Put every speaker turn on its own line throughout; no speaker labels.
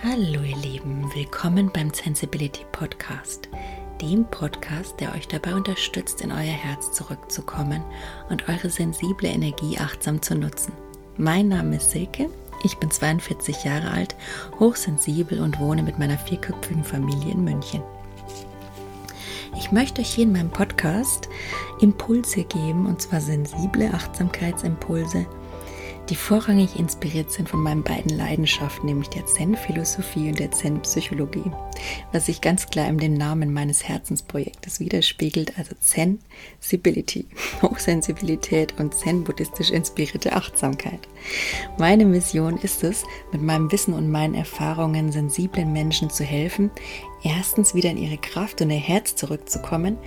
Hallo ihr Lieben, willkommen beim Sensibility Podcast, dem Podcast, der euch dabei unterstützt, in euer Herz zurückzukommen und eure sensible Energie achtsam zu nutzen. Mein Name ist Silke, ich bin 42 Jahre alt, hochsensibel und wohne mit meiner vierköpfigen Familie in München. Ich möchte euch hier in meinem Podcast Impulse geben, und zwar sensible Achtsamkeitsimpulse, die vorrangig inspiriert sind von meinen beiden Leidenschaften, nämlich der Zen-Philosophie und der Zen-Psychologie, was sich ganz klar in dem Namen meines Herzensprojektes widerspiegelt, also Zen-Sibility, Hochsensibilität und Zen-buddhistisch inspirierte Achtsamkeit. Meine Mission ist es, mit meinem Wissen und meinen Erfahrungen sensiblen Menschen zu helfen, erstens wieder in ihre Kraft und ihr Herz zurückzukommen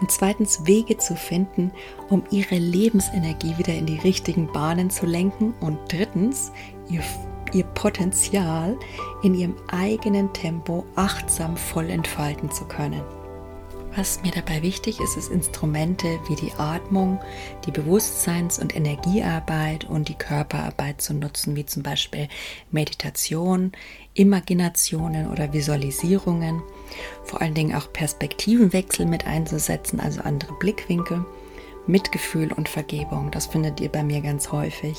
und zweitens Wege zu finden, um ihre Lebensenergie wieder in die richtigen Bahnen zu lenken und drittens ihr, ihr Potenzial in ihrem eigenen Tempo achtsam voll entfalten zu können. Was mir dabei wichtig ist, ist Instrumente wie die Atmung, die Bewusstseins- und Energiearbeit und die Körperarbeit zu nutzen, wie zum Beispiel Meditation, Imaginationen oder Visualisierungen. Vor allen Dingen auch Perspektivenwechsel mit einzusetzen, also andere Blickwinkel. Mitgefühl und Vergebung. Das findet ihr bei mir ganz häufig.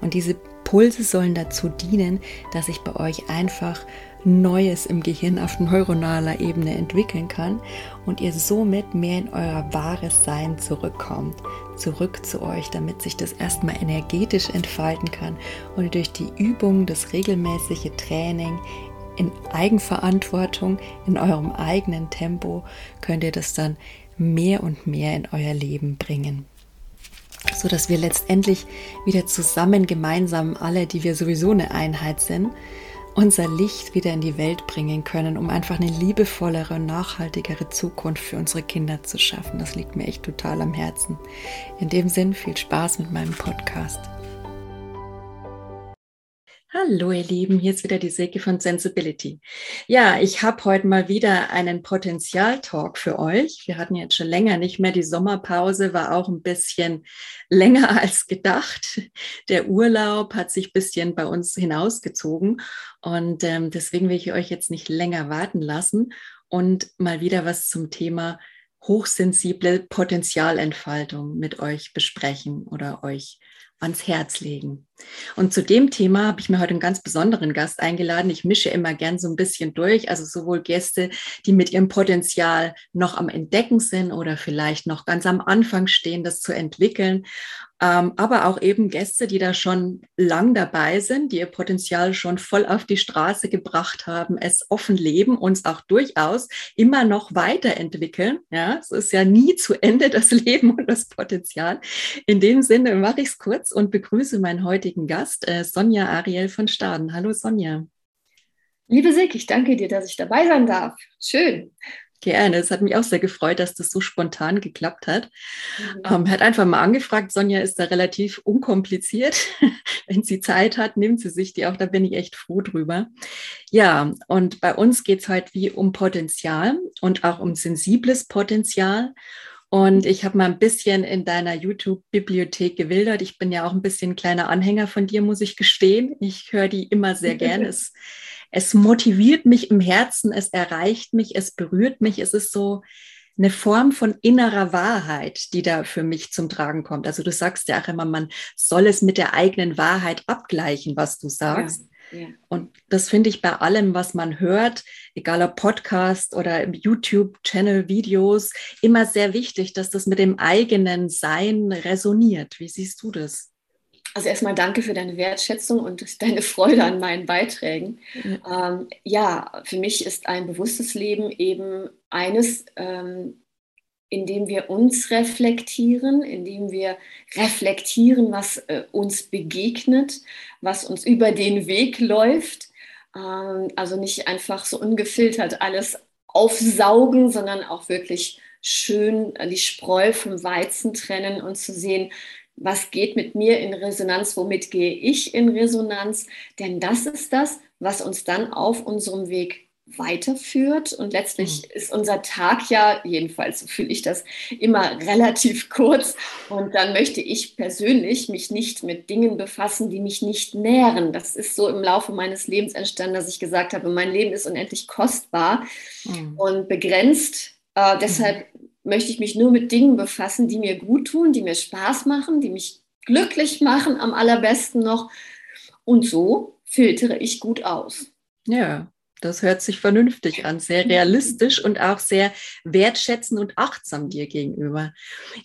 Und diese Pulse sollen dazu dienen, dass ich bei euch einfach Neues im Gehirn auf neuronaler Ebene entwickeln kann und ihr somit mehr in euer wahres Sein zurückkommt, zurück zu euch, damit sich das erstmal energetisch entfalten kann und durch die Übung, das regelmäßige Training in Eigenverantwortung, in eurem eigenen Tempo, könnt ihr das dann mehr und mehr in euer Leben bringen so dass wir letztendlich wieder zusammen gemeinsam alle, die wir sowieso eine Einheit sind, unser Licht wieder in die Welt bringen können, um einfach eine liebevollere und nachhaltigere Zukunft für unsere Kinder zu schaffen. Das liegt mir echt total am Herzen. In dem Sinn viel Spaß mit meinem Podcast. Hallo ihr Lieben, hier ist wieder die Silke von Sensibility. Ja, ich habe heute mal wieder einen Potenzialtalk für euch. Wir hatten jetzt schon länger nicht mehr. Die Sommerpause war auch ein bisschen länger als gedacht. Der Urlaub hat sich ein bisschen bei uns hinausgezogen und ähm, deswegen will ich euch jetzt nicht länger warten lassen und mal wieder was zum Thema hochsensible Potenzialentfaltung mit euch besprechen oder euch ans Herz legen. Und zu dem Thema habe ich mir heute einen ganz besonderen Gast eingeladen. Ich mische immer gern so ein bisschen durch, also sowohl Gäste, die mit ihrem Potenzial noch am Entdecken sind oder vielleicht noch ganz am Anfang stehen, das zu entwickeln, aber auch eben Gäste, die da schon lang dabei sind, die ihr Potenzial schon voll auf die Straße gebracht haben, es offen leben, uns auch durchaus immer noch weiterentwickeln. Ja, es ist ja nie zu Ende das Leben und das Potenzial. In dem Sinne mache ich es kurz und begrüße meinen heutigen Gast, äh, Sonja Ariel von Staden. Hallo Sonja.
Liebe Silke, ich danke dir, dass ich dabei sein darf. Schön.
Gerne. Es hat mich auch sehr gefreut, dass das so spontan geklappt hat. Mhm. Ähm, hat einfach mal angefragt. Sonja ist da relativ unkompliziert. Wenn sie Zeit hat, nimmt sie sich die auch. Da bin ich echt froh drüber. Ja, und bei uns geht es heute wie um Potenzial und auch um sensibles Potenzial. Und ich habe mal ein bisschen in deiner YouTube-Bibliothek gewildert. Ich bin ja auch ein bisschen kleiner Anhänger von dir, muss ich gestehen. Ich höre die immer sehr gerne. es es motiviert mich im Herzen, es erreicht mich, es berührt mich. Es ist so eine Form von innerer Wahrheit, die da für mich zum Tragen kommt. Also du sagst ja auch immer, man soll es mit der eigenen Wahrheit abgleichen, was du sagst. Ja, ja. Und das finde ich bei allem, was man hört, egal ob Podcast oder YouTube-Channel, Videos, immer sehr wichtig, dass das mit dem eigenen Sein resoniert. Wie siehst du das?
Also erstmal danke für deine Wertschätzung und deine Freude an meinen Beiträgen. Ähm, ja, für mich ist ein bewusstes Leben eben eines, ähm, in dem wir uns reflektieren, in dem wir reflektieren, was äh, uns begegnet, was uns über den Weg läuft. Ähm, also nicht einfach so ungefiltert alles aufsaugen, sondern auch wirklich schön die Spreu vom Weizen trennen und zu sehen, was geht mit mir in Resonanz, womit gehe ich in Resonanz, denn das ist das, was uns dann auf unserem Weg weiterführt. Und letztlich mhm. ist unser Tag ja, jedenfalls so fühle ich das, immer relativ kurz. Und dann möchte ich persönlich mich nicht mit Dingen befassen, die mich nicht nähren. Das ist so im Laufe meines Lebens entstanden, dass ich gesagt habe, mein Leben ist unendlich kostbar mhm. und begrenzt. Äh, deshalb mhm. Möchte ich mich nur mit Dingen befassen, die mir gut tun, die mir Spaß machen, die mich glücklich machen, am allerbesten noch. Und so filtere ich gut aus.
Ja, das hört sich vernünftig an, sehr realistisch und auch sehr wertschätzend und achtsam dir gegenüber.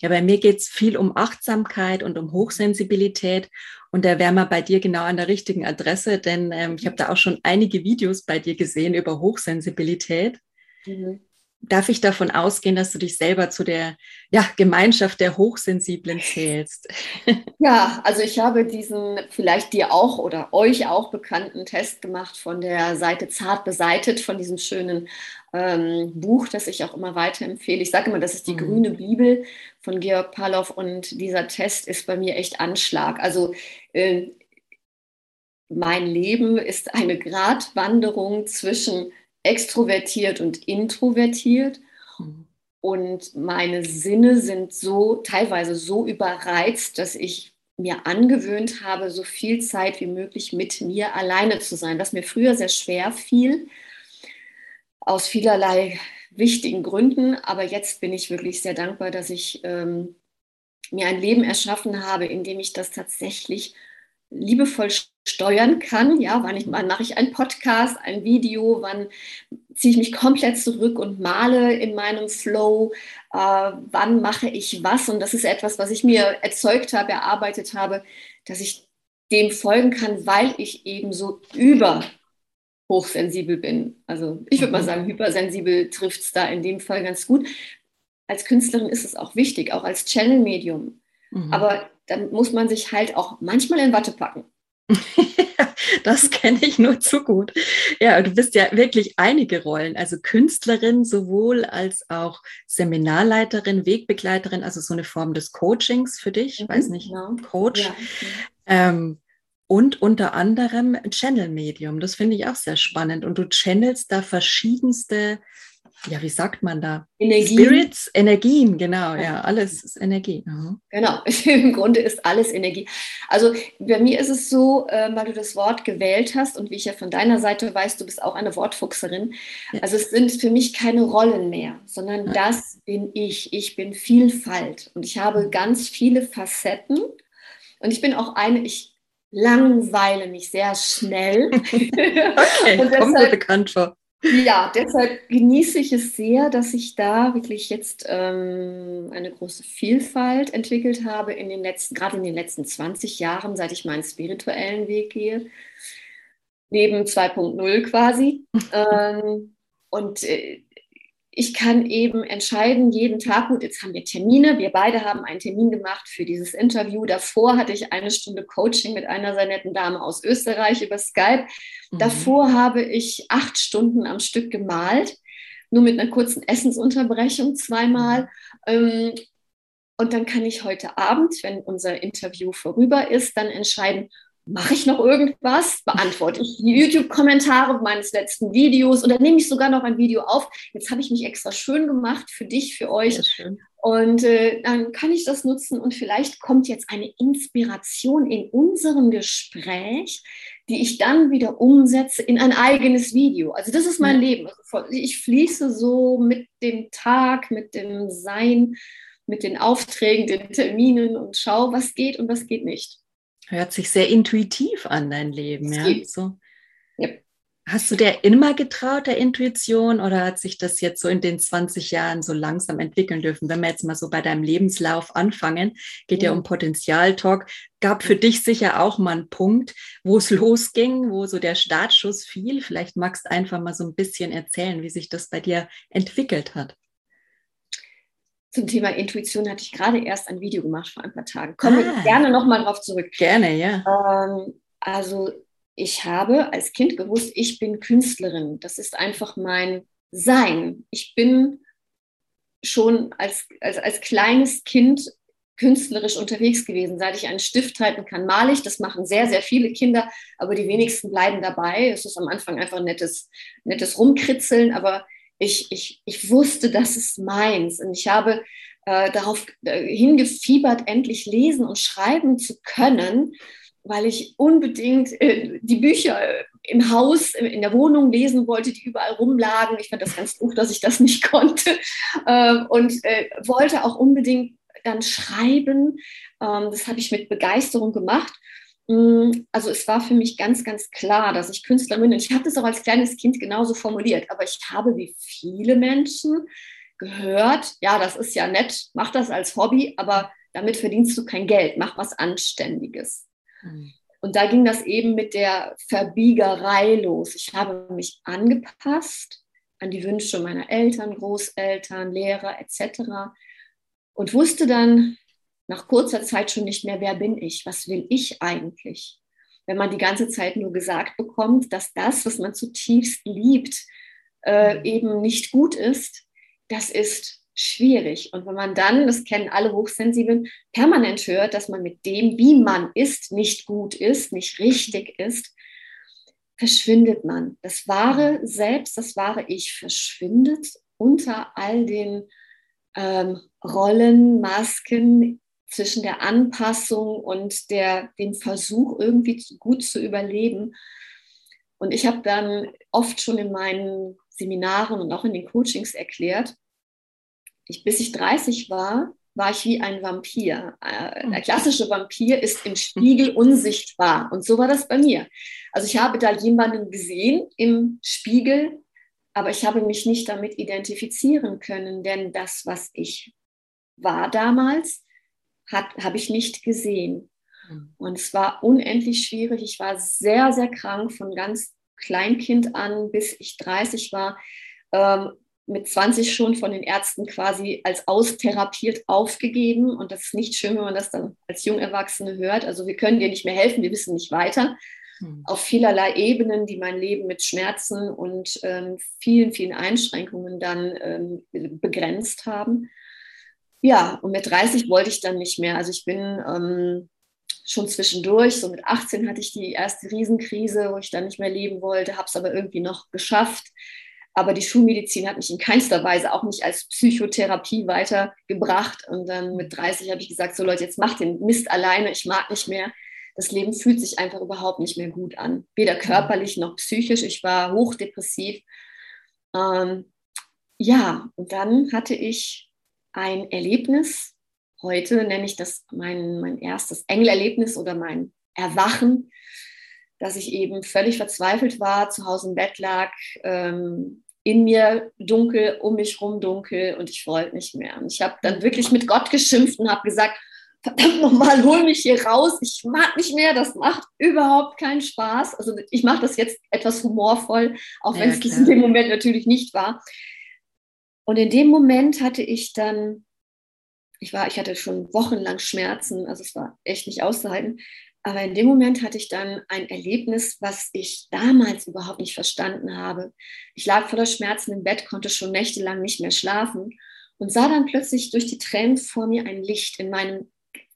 Ja, bei mir geht es viel um Achtsamkeit und um Hochsensibilität. Und da wären wir bei dir genau an der richtigen Adresse, denn ähm, ich habe da auch schon einige Videos bei dir gesehen über Hochsensibilität. Mhm darf ich davon ausgehen, dass du dich selber zu der ja, Gemeinschaft der Hochsensiblen zählst?
Ja, also ich habe diesen vielleicht dir auch oder euch auch bekannten Test gemacht von der Seite Zart beseitet, von diesem schönen ähm, Buch, das ich auch immer weiterempfehle. Ich sage immer, das ist die mhm. grüne Bibel von Georg Palow und dieser Test ist bei mir echt Anschlag. Also äh, mein Leben ist eine Gratwanderung zwischen extrovertiert und introvertiert. Mhm. Und meine Sinne sind so teilweise so überreizt, dass ich mir angewöhnt habe, so viel Zeit wie möglich mit mir alleine zu sein, was mir früher sehr schwer fiel, aus vielerlei wichtigen Gründen. Aber jetzt bin ich wirklich sehr dankbar, dass ich ähm, mir ein Leben erschaffen habe, in dem ich das tatsächlich liebevoll steuern kann. Ja, wann, ich, wann mache ich einen Podcast, ein Video, wann ziehe ich mich komplett zurück und male in meinem Flow, äh, wann mache ich was. Und das ist etwas, was ich mir erzeugt habe, erarbeitet habe, dass ich dem folgen kann, weil ich eben so über hochsensibel bin. Also ich würde mal mhm. sagen, hypersensibel trifft es da in dem Fall ganz gut. Als Künstlerin ist es auch wichtig, auch als Channel-Medium. Mhm. Aber dann muss man sich halt auch manchmal in Watte packen.
das kenne ich nur zu gut. Ja, du bist ja wirklich einige Rollen, also Künstlerin sowohl als auch Seminarleiterin, Wegbegleiterin, also so eine Form des Coachings für dich, mhm, weiß nicht, genau. Coach. Ja, okay. ähm, und unter anderem Channel-Medium. Das finde ich auch sehr spannend. Und du channelst da verschiedenste ja, wie sagt man da?
Energien.
Spirits, Energien, genau, ja, alles ist Energie.
Mhm. Genau, im Grunde ist alles Energie. Also bei mir ist es so, äh, weil du das Wort gewählt hast und wie ich ja von deiner Seite weiß, du bist auch eine Wortfuchserin. Ja. Also es sind für mich keine Rollen mehr, sondern ja. das bin ich. Ich bin Vielfalt und ich habe mhm. ganz viele Facetten und ich bin auch eine, ich langweile mich sehr schnell.
okay, kommt mir bekannt vor.
Ja, deshalb genieße ich es sehr, dass ich da wirklich jetzt ähm, eine große Vielfalt entwickelt habe in den letzten, gerade in den letzten 20 Jahren, seit ich meinen spirituellen Weg gehe, neben 2.0 quasi. ähm, und äh, ich kann eben entscheiden, jeden Tag, gut, jetzt haben wir Termine, wir beide haben einen Termin gemacht für dieses Interview. Davor hatte ich eine Stunde Coaching mit einer sehr netten Dame aus Österreich über Skype. Mhm. Davor habe ich acht Stunden am Stück gemalt, nur mit einer kurzen Essensunterbrechung zweimal. Ähm, und dann kann ich heute Abend, wenn unser Interview vorüber ist, dann entscheiden, mache ich noch irgendwas? Beantworte ich die YouTube-Kommentare meines letzten Videos oder nehme ich sogar noch ein Video auf? Jetzt habe ich mich extra schön gemacht für dich, für euch. Und äh, dann kann ich das nutzen und vielleicht kommt jetzt eine Inspiration in unserem Gespräch, die ich dann wieder umsetze in ein eigenes Video. Also das ist mein ja. Leben. Also ich fließe so mit dem Tag, mit dem Sein, mit den Aufträgen, den Terminen und schaue, was geht und was geht nicht.
Hört sich sehr intuitiv an, dein Leben. Ja? So. ja. Hast du dir immer getraut, der Intuition, oder hat sich das jetzt so in den 20 Jahren so langsam entwickeln dürfen? Wenn wir jetzt mal so bei deinem Lebenslauf anfangen, geht ja, ja um Potenzialtalk. Gab für dich sicher auch mal einen Punkt, wo es losging, wo so der Startschuss fiel. Vielleicht magst du einfach mal so ein bisschen erzählen, wie sich das bei dir entwickelt hat.
Zum Thema Intuition hatte ich gerade erst ein Video gemacht vor ein paar Tagen. Kommen ah, gerne nochmal drauf zurück.
Gerne, ja.
Ähm, also ich habe als Kind gewusst, ich bin Künstlerin. Das ist einfach mein Sein. Ich bin schon als, als, als kleines Kind künstlerisch unterwegs gewesen. Seit ich einen Stift halten kann, male ich. Das machen sehr, sehr viele Kinder, aber die wenigsten bleiben dabei. Es ist am Anfang einfach nettes, nettes Rumkritzeln, aber ich, ich, ich wusste, das ist meins. Und ich habe äh, darauf äh, hingefiebert, endlich lesen und schreiben zu können, weil ich unbedingt äh, die Bücher äh, im Haus, in der Wohnung lesen wollte, die überall rumlagen. Ich fand das ganz doof, dass ich das nicht konnte äh, und äh, wollte auch unbedingt dann schreiben. Ähm, das habe ich mit Begeisterung gemacht. Mm, also es war für mich ganz, ganz klar, dass ich Künstlerin bin. Ich habe das auch als kleines Kind genauso formuliert, aber ich habe wie viele Menschen gehört, ja, das ist ja nett, mach das als Hobby, aber damit verdienst du kein Geld, mach was Anständiges. Mhm. Und da ging das eben mit der Verbiegerei los. Ich habe mich angepasst an die Wünsche meiner Eltern, Großeltern, Lehrer etc. Und wusste dann nach kurzer Zeit schon nicht mehr, wer bin ich, was will ich eigentlich. Wenn man die ganze Zeit nur gesagt bekommt, dass das, was man zutiefst liebt, äh, eben nicht gut ist, das ist schwierig. Und wenn man dann, das kennen alle Hochsensiblen, permanent hört, dass man mit dem, wie man ist, nicht gut ist, nicht richtig ist, verschwindet man. Das wahre Selbst, das wahre Ich verschwindet unter all den ähm, Rollen, Masken zwischen der Anpassung und der, dem Versuch, irgendwie gut zu überleben. Und ich habe dann oft schon in meinen Seminaren und auch in den Coachings erklärt, ich, bis ich 30 war, war ich wie ein Vampir. Äh, der klassische Vampir ist im Spiegel unsichtbar. Und so war das bei mir. Also ich habe da jemanden gesehen im Spiegel, aber ich habe mich nicht damit identifizieren können, denn das, was ich war damals, habe ich nicht gesehen. Hm. Und es war unendlich schwierig. Ich war sehr, sehr krank von ganz Kleinkind an, bis ich 30 war. Ähm, mit 20 schon von den Ärzten quasi als austherapiert aufgegeben. Und das ist nicht schön, wenn man das dann als Jungerwachsene hört. Also wir können dir nicht mehr helfen, wir wissen nicht weiter. Hm. Auf vielerlei Ebenen, die mein Leben mit Schmerzen und ähm, vielen, vielen Einschränkungen dann ähm, begrenzt haben. Ja, und mit 30 wollte ich dann nicht mehr. Also ich bin ähm, schon zwischendurch, so mit 18 hatte ich die erste Riesenkrise, wo ich dann nicht mehr leben wollte, habe es aber irgendwie noch geschafft. Aber die Schulmedizin hat mich in keinster Weise auch nicht als Psychotherapie weitergebracht. Und dann mit 30 habe ich gesagt, so Leute, jetzt macht den Mist alleine, ich mag nicht mehr. Das Leben fühlt sich einfach überhaupt nicht mehr gut an. Weder körperlich noch psychisch. Ich war hochdepressiv. Ähm, ja, und dann hatte ich ein Erlebnis. Heute nenne ich das mein, mein erstes Engelerlebnis oder mein Erwachen, dass ich eben völlig verzweifelt war, zu Hause im Bett lag, ähm, in mir dunkel, um mich rum dunkel und ich wollte nicht mehr. Und ich habe dann wirklich mit Gott geschimpft und habe gesagt, verdammt nochmal, hol mich hier raus. Ich mag nicht mehr, das macht überhaupt keinen Spaß. Also ich mache das jetzt etwas humorvoll, auch wenn ja, es in dem Moment natürlich nicht war. Und in dem Moment hatte ich dann, ich war, ich hatte schon wochenlang Schmerzen, also es war echt nicht auszuhalten. Aber in dem Moment hatte ich dann ein Erlebnis, was ich damals überhaupt nicht verstanden habe. Ich lag voller Schmerzen im Bett, konnte schon nächtelang nicht mehr schlafen und sah dann plötzlich durch die Tränen vor mir ein Licht in meinem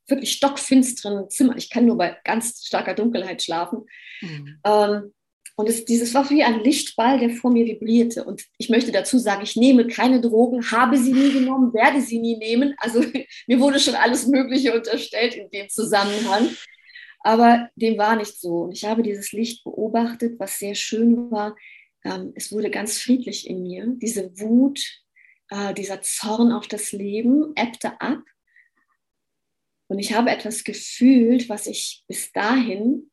wirklich stockfinsteren Zimmer. Ich kann nur bei ganz starker Dunkelheit schlafen. Mhm. Ähm, und es, dieses war wie ein Lichtball, der vor mir vibrierte. Und ich möchte dazu sagen, ich nehme keine Drogen, habe sie nie genommen, werde sie nie nehmen. Also mir wurde schon alles Mögliche unterstellt in dem Zusammenhang. Aber dem war nicht so. Und ich habe dieses Licht beobachtet, was sehr schön war. Ähm, es wurde ganz friedlich in mir. Diese Wut, äh, dieser Zorn auf das Leben ebbte ab. Und ich habe etwas gefühlt, was ich bis dahin,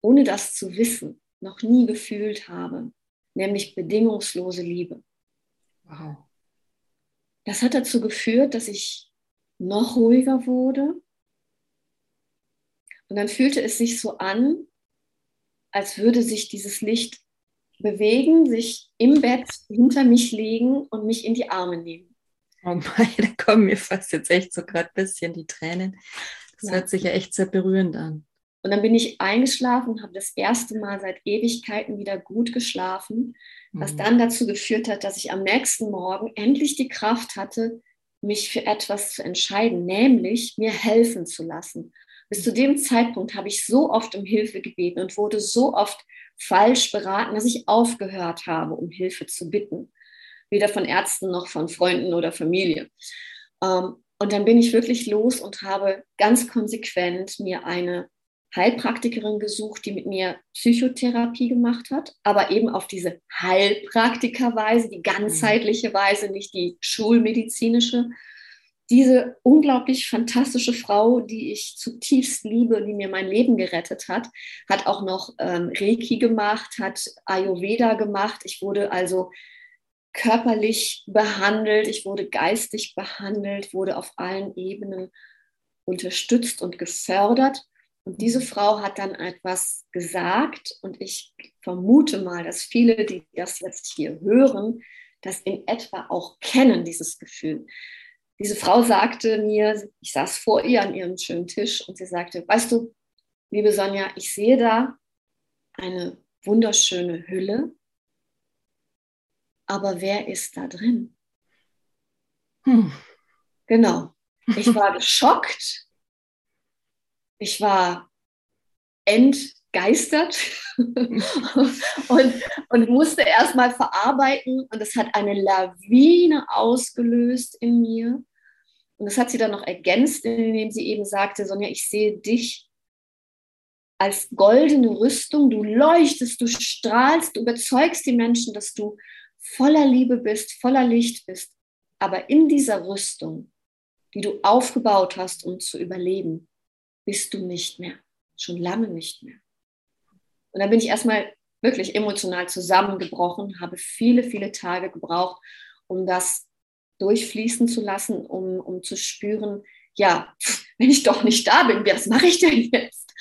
ohne das zu wissen, noch nie gefühlt habe, nämlich bedingungslose Liebe. Wow. Das hat dazu geführt, dass ich noch ruhiger wurde, und dann fühlte es sich so an, als würde sich dieses Licht bewegen, sich im Bett hinter mich legen und mich in die Arme nehmen.
Oh mein, da kommen mir fast jetzt echt so gerade ein bisschen die Tränen. Das ja. hört sich ja echt sehr berührend an.
Und dann bin ich eingeschlafen und habe das erste Mal seit Ewigkeiten wieder gut geschlafen, was mhm. dann dazu geführt hat, dass ich am nächsten Morgen endlich die Kraft hatte, mich für etwas zu entscheiden, nämlich mir helfen zu lassen. Bis zu dem Zeitpunkt habe ich so oft um Hilfe gebeten und wurde so oft falsch beraten, dass ich aufgehört habe, um Hilfe zu bitten. Weder von Ärzten noch von Freunden oder Familie. Ähm, und dann bin ich wirklich los und habe ganz konsequent mir eine Heilpraktikerin gesucht, die mit mir Psychotherapie gemacht hat, aber eben auf diese Heilpraktikerweise, die ganzheitliche Weise, nicht die schulmedizinische. Diese unglaublich fantastische Frau, die ich zutiefst liebe, die mir mein Leben gerettet hat, hat auch noch ähm, Reiki gemacht, hat Ayurveda gemacht. Ich wurde also körperlich behandelt, ich wurde geistig behandelt, wurde auf allen Ebenen unterstützt und gefördert. Und diese Frau hat dann etwas gesagt und ich vermute mal, dass viele, die das jetzt hier hören, das in etwa auch kennen, dieses Gefühl. Diese Frau sagte mir, ich saß vor ihr an ihrem schönen Tisch und sie sagte, weißt du, liebe Sonja, ich sehe da eine wunderschöne Hülle, aber wer ist da drin? Hm. Genau. Ich war geschockt ich war entgeistert und, und musste erstmal verarbeiten. Und es hat eine Lawine ausgelöst in mir. Und das hat sie dann noch ergänzt, indem sie eben sagte, Sonja, ich sehe dich als goldene Rüstung. Du leuchtest, du strahlst, du überzeugst die Menschen, dass du voller Liebe bist, voller Licht bist. Aber in dieser Rüstung, die du aufgebaut hast, um zu überleben, bist du nicht mehr. Schon lange nicht mehr. Und dann bin ich erstmal wirklich emotional zusammengebrochen, habe viele, viele Tage gebraucht, um das durchfließen zu lassen, um, um zu spüren, ja, wenn ich doch nicht da bin, was mache ich denn jetzt?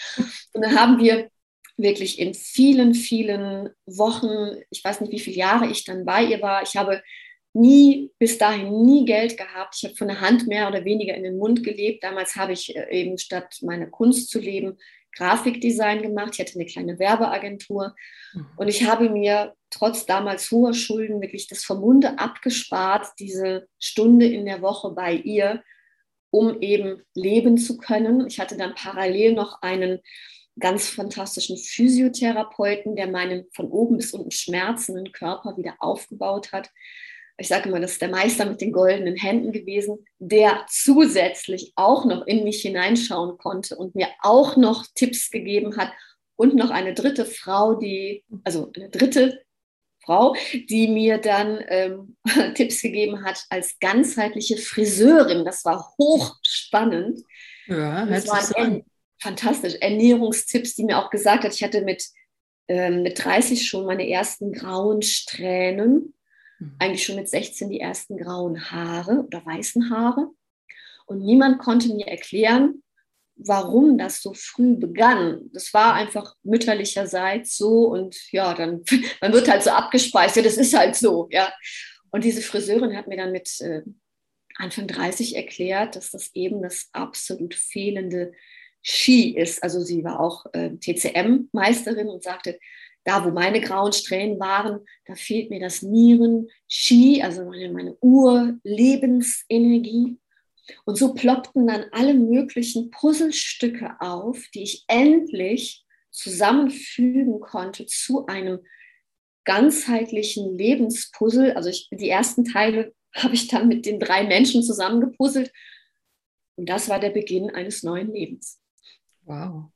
Und dann haben wir wirklich in vielen, vielen Wochen, ich weiß nicht, wie viele Jahre ich dann bei ihr war, ich habe nie, bis dahin nie Geld gehabt. Ich habe von der Hand mehr oder weniger in den Mund gelebt. Damals habe ich äh, eben statt meiner Kunst zu leben, Grafikdesign gemacht. Ich hatte eine kleine Werbeagentur mhm. und ich habe mir trotz damals hoher Schulden wirklich das vom Munde abgespart, diese Stunde in der Woche bei ihr, um eben leben zu können. Ich hatte dann parallel noch einen ganz fantastischen Physiotherapeuten, der meinen von oben bis unten schmerzenden Körper wieder aufgebaut hat ich sage immer, das ist der Meister mit den goldenen Händen gewesen, der zusätzlich auch noch in mich hineinschauen konnte und mir auch noch Tipps gegeben hat und noch eine dritte Frau, die, also eine dritte Frau, die mir dann ähm, Tipps gegeben hat als ganzheitliche Friseurin. Das war hochspannend. Ja, das waren fantastisch. Ernährungstipps, die mir auch gesagt hat, ich hatte mit, ähm, mit 30 schon meine ersten grauen Strähnen. Eigentlich schon mit 16 die ersten grauen Haare oder weißen Haare. Und niemand konnte mir erklären, warum das so früh begann. Das war einfach mütterlicherseits so und ja, dann man wird halt so abgespeist, ja, das ist halt so, ja. Und diese Friseurin hat mir dann mit äh, Anfang 30 erklärt, dass das eben das absolut fehlende Ski ist. Also sie war auch äh, TCM-Meisterin und sagte, da, wo meine grauen Strähnen waren, da fehlt mir das Nieren-Ski, also meine, meine Urlebensenergie. Und so ploppten dann alle möglichen Puzzlestücke auf, die ich endlich zusammenfügen konnte zu einem ganzheitlichen Lebenspuzzle. Also ich, die ersten Teile habe ich dann mit den drei Menschen zusammengepuzzelt. Und das war der Beginn eines neuen Lebens.
Wow.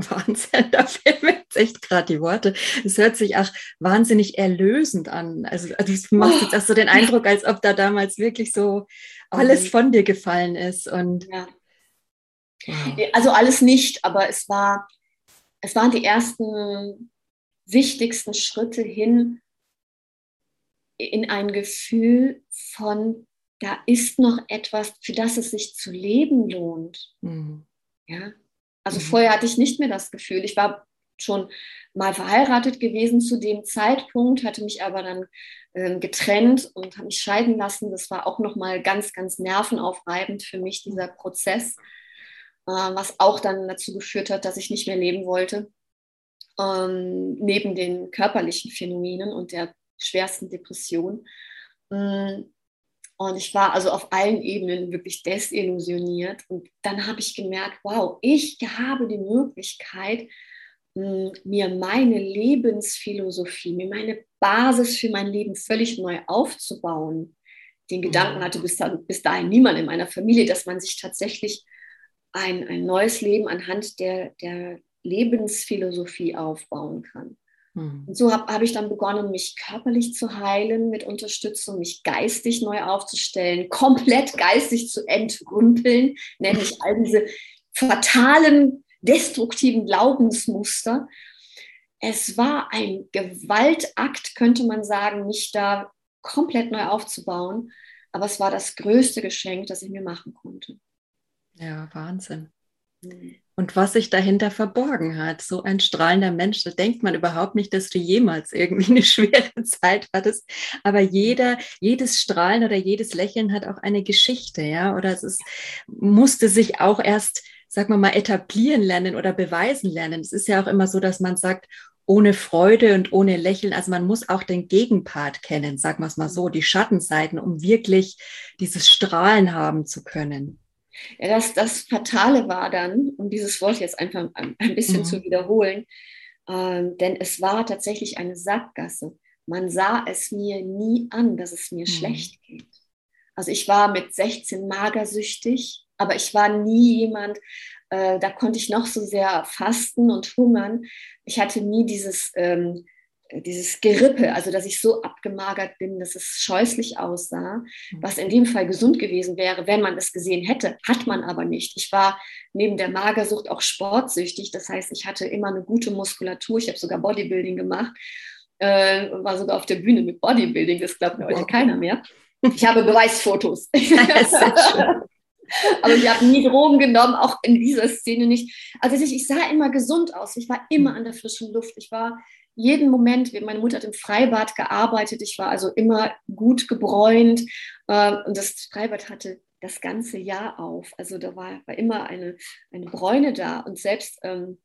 Wahnsinn, da fehlen mir jetzt echt gerade die Worte. Es hört sich auch wahnsinnig erlösend an. Also, also du machst jetzt auch so den Eindruck, als ob da damals wirklich so alles von dir gefallen ist. Und ja.
Also alles nicht, aber es war, es waren die ersten wichtigsten Schritte hin in ein Gefühl von, da ist noch etwas, für das es sich zu leben lohnt. Mhm. Ja, also mhm. vorher hatte ich nicht mehr das Gefühl. Ich war schon mal verheiratet gewesen zu dem Zeitpunkt, hatte mich aber dann äh, getrennt und habe mich scheiden lassen. Das war auch nochmal ganz, ganz nervenaufreibend für mich, dieser Prozess, äh, was auch dann dazu geführt hat, dass ich nicht mehr leben wollte. Ähm, neben den körperlichen Phänomenen und der schwersten Depression. Ähm, Und ich war also auf allen Ebenen wirklich desillusioniert. Und dann habe ich gemerkt, wow, ich habe die Möglichkeit, mir meine Lebensphilosophie, mir meine Basis für mein Leben völlig neu aufzubauen. Den Gedanken mhm. hatte bis, dahin, bis dahin niemand in meiner Familie, dass man sich tatsächlich ein, ein neues Leben anhand der, der Lebensphilosophie aufbauen kann. Mhm. Und so habe hab ich dann begonnen, mich körperlich zu heilen mit Unterstützung, mich geistig neu aufzustellen, komplett geistig zu entrümpeln, nämlich all diese fatalen, destruktiven Glaubensmuster. Es war ein Gewaltakt, könnte man sagen, mich da komplett neu aufzubauen. Aber es war das größte Geschenk, das ich mir machen konnte.
Ja, Wahnsinn. Mhm und was sich dahinter verborgen hat. So ein strahlender Mensch, da denkt man überhaupt nicht, dass du jemals irgendwie eine schwere Zeit hattest. Aber jeder, jedes Strahlen oder jedes Lächeln hat auch eine Geschichte, ja. Oder es ist, musste sich auch erst, sag mal mal, etablieren lernen oder beweisen lernen. Es ist ja auch immer so, dass man sagt, ohne Freude und ohne Lächeln. Also man muss auch den Gegenpart kennen, sagen wir es mal so, die Schattenseiten, um wirklich dieses Strahlen haben zu können.
Ja, das, das Fatale war dann, um dieses Wort jetzt einfach ein, ein bisschen mhm. zu wiederholen, ähm, denn es war tatsächlich eine Sackgasse. Man sah es mir nie an, dass es mir mhm. schlecht geht. Also ich war mit 16 magersüchtig, aber ich war nie jemand, äh, da konnte ich noch so sehr fasten und hungern. Ich hatte nie dieses ähm, dieses Gerippe, also dass ich so abgemagert bin, dass es scheußlich aussah, mhm. was in dem Fall gesund gewesen wäre, wenn man es gesehen hätte, hat man aber nicht. Ich war neben der Magersucht auch sportsüchtig, das heißt, ich hatte immer eine gute Muskulatur, ich habe sogar Bodybuilding gemacht, äh, war sogar auf der Bühne mit Bodybuilding, das glaubt mir heute keiner mehr. Ich habe Beweisfotos. Aber ich habe nie Drogen genommen, auch in dieser Szene nicht. Also ich, ich sah immer gesund aus. Ich war immer an der frischen Luft. Ich war jeden Moment, meine Mutter hat im Freibad gearbeitet, ich war also immer gut gebräunt äh, und das Freibad hatte das ganze Jahr auf. Also da war, war immer eine, eine Bräune da und selbst ähm,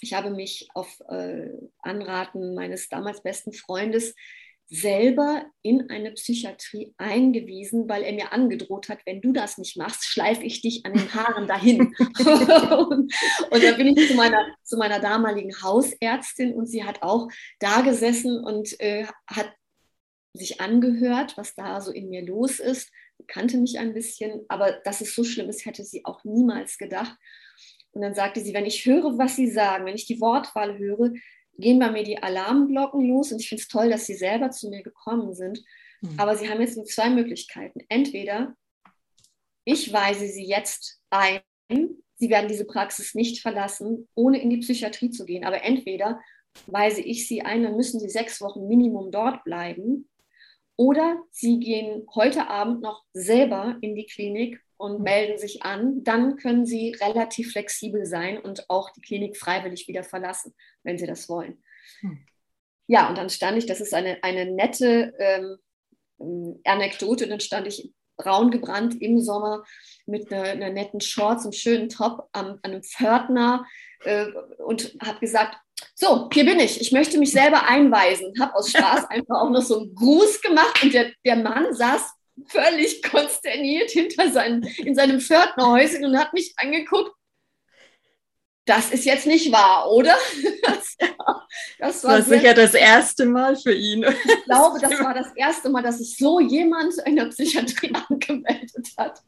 ich habe mich auf äh, Anraten meines damals besten Freundes selber in eine Psychiatrie eingewiesen, weil er mir angedroht hat, wenn du das nicht machst, schleife ich dich an den Haaren dahin. und, und da bin ich zu meiner, zu meiner damaligen Hausärztin und sie hat auch da gesessen und äh, hat sich angehört, was da so in mir los ist, sie kannte mich ein bisschen, aber dass es so schlimm ist, hätte sie auch niemals gedacht. Und dann sagte sie, wenn ich höre, was Sie sagen, wenn ich die Wortwahl höre, gehen bei mir die Alarmglocken los und ich finde es toll, dass sie selber zu mir gekommen sind. Mhm. Aber sie haben jetzt nur zwei Möglichkeiten. Entweder ich weise sie jetzt ein, sie werden diese Praxis nicht verlassen, ohne in die Psychiatrie zu gehen. Aber entweder weise ich sie ein, dann müssen sie sechs Wochen Minimum dort bleiben. Oder sie gehen heute Abend noch selber in die Klinik und melden sich an, dann können Sie relativ flexibel sein und auch die Klinik freiwillig wieder verlassen, wenn Sie das wollen. Hm. Ja, und dann stand ich, das ist eine, eine nette ähm, ähm Anekdote, dann stand ich braun gebrannt im Sommer mit einer, einer netten Shorts, einem schönen Top am, an einem Pförtner äh, und habe gesagt, so, hier bin ich. Ich möchte mich selber einweisen. Habe aus Spaß einfach auch noch so einen Gruß gemacht und der, der Mann saß völlig konsterniert hinter seinem, in seinem Pförtnerhäuschen und hat mich angeguckt. Das ist jetzt nicht wahr, oder?
Das war, das war sicher das erste Mal für ihn.
Ich glaube, das war das erste Mal, dass sich so jemand in der Psychiatrie angemeldet hat.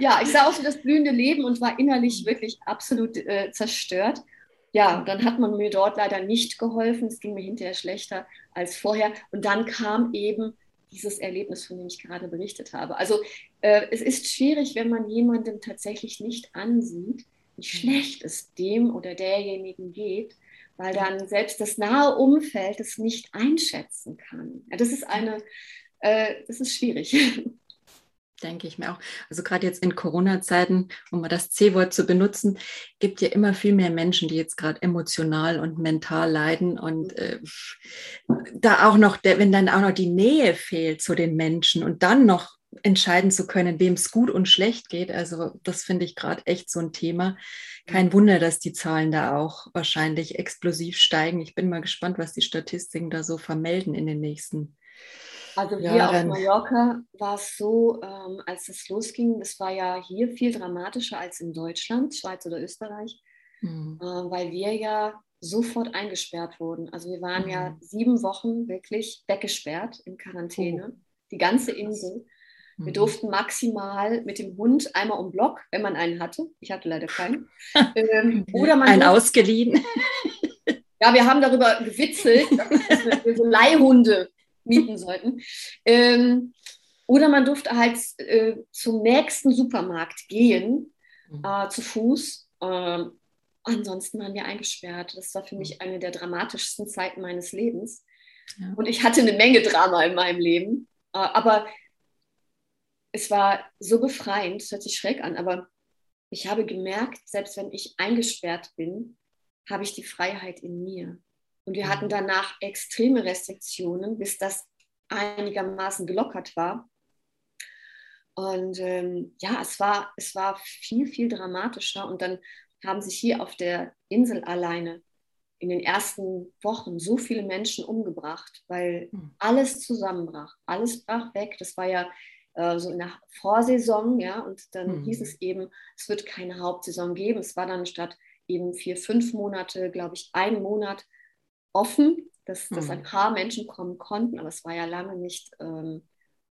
Ja, ich sah aus wie das blühende Leben und war innerlich wirklich absolut äh, zerstört. Ja, dann hat man mir dort leider nicht geholfen. Es ging mir hinterher schlechter als vorher. Und dann kam eben dieses Erlebnis, von dem ich gerade berichtet habe. Also äh, es ist schwierig, wenn man jemandem tatsächlich nicht ansieht, wie schlecht es dem oder derjenigen geht, weil dann selbst das nahe Umfeld es nicht einschätzen kann. Ja, das ist eine, äh, das ist schwierig.
denke ich mir auch. Also gerade jetzt in Corona-Zeiten, um mal das C-Wort zu benutzen, gibt ja immer viel mehr Menschen, die jetzt gerade emotional und mental leiden. Und äh, da auch noch, der, wenn dann auch noch die Nähe fehlt zu den Menschen und dann noch entscheiden zu können, wem es gut und schlecht geht. Also das finde ich gerade echt so ein Thema. Kein Wunder, dass die Zahlen da auch wahrscheinlich explosiv steigen. Ich bin mal gespannt, was die Statistiken da so vermelden in den nächsten
Also hier ja, auf Mallorca war es so, ähm, als es losging, das war ja hier viel dramatischer als in Deutschland, Schweiz oder Österreich, mhm. äh, weil wir ja sofort eingesperrt wurden. Also wir waren mhm. ja sieben Wochen wirklich weggesperrt in Quarantäne, oh. die ganze Insel. Wir mhm. durften maximal mit dem Hund einmal um Block, wenn man einen hatte. Ich hatte leider keinen.
ähm, oder man einen ausgeliehen.
Ja, wir haben darüber gewitzelt, dass wir so Leihhunde mieten sollten. Ähm, oder man durfte halt äh, zum nächsten Supermarkt gehen, mhm. äh, zu Fuß. Äh, ansonsten waren wir eingesperrt. Das war für mich eine der dramatischsten Zeiten meines Lebens. Ja. Und ich hatte eine Menge Drama in meinem Leben. Äh, aber es war so befreiend, es hört sich schräg an, aber ich habe gemerkt, selbst wenn ich eingesperrt bin, habe ich die Freiheit in mir. Und wir hatten mhm. danach extreme Restriktionen, bis das einigermaßen gelockert war. Und ähm, ja, es war, es war viel, viel dramatischer. Und dann haben sich hier auf der Insel alleine in den ersten Wochen so viele Menschen umgebracht, weil mhm. alles zusammenbrach. Alles brach weg. Das war ja äh, so in der Vorsaison, ja, und dann mhm. hieß es eben, es wird keine Hauptsaison geben. Es war dann statt eben vier, fünf Monate, glaube ich, ein Monat offen, dass, mhm. dass ein paar Menschen kommen konnten, aber es war ja lange nicht. Ähm,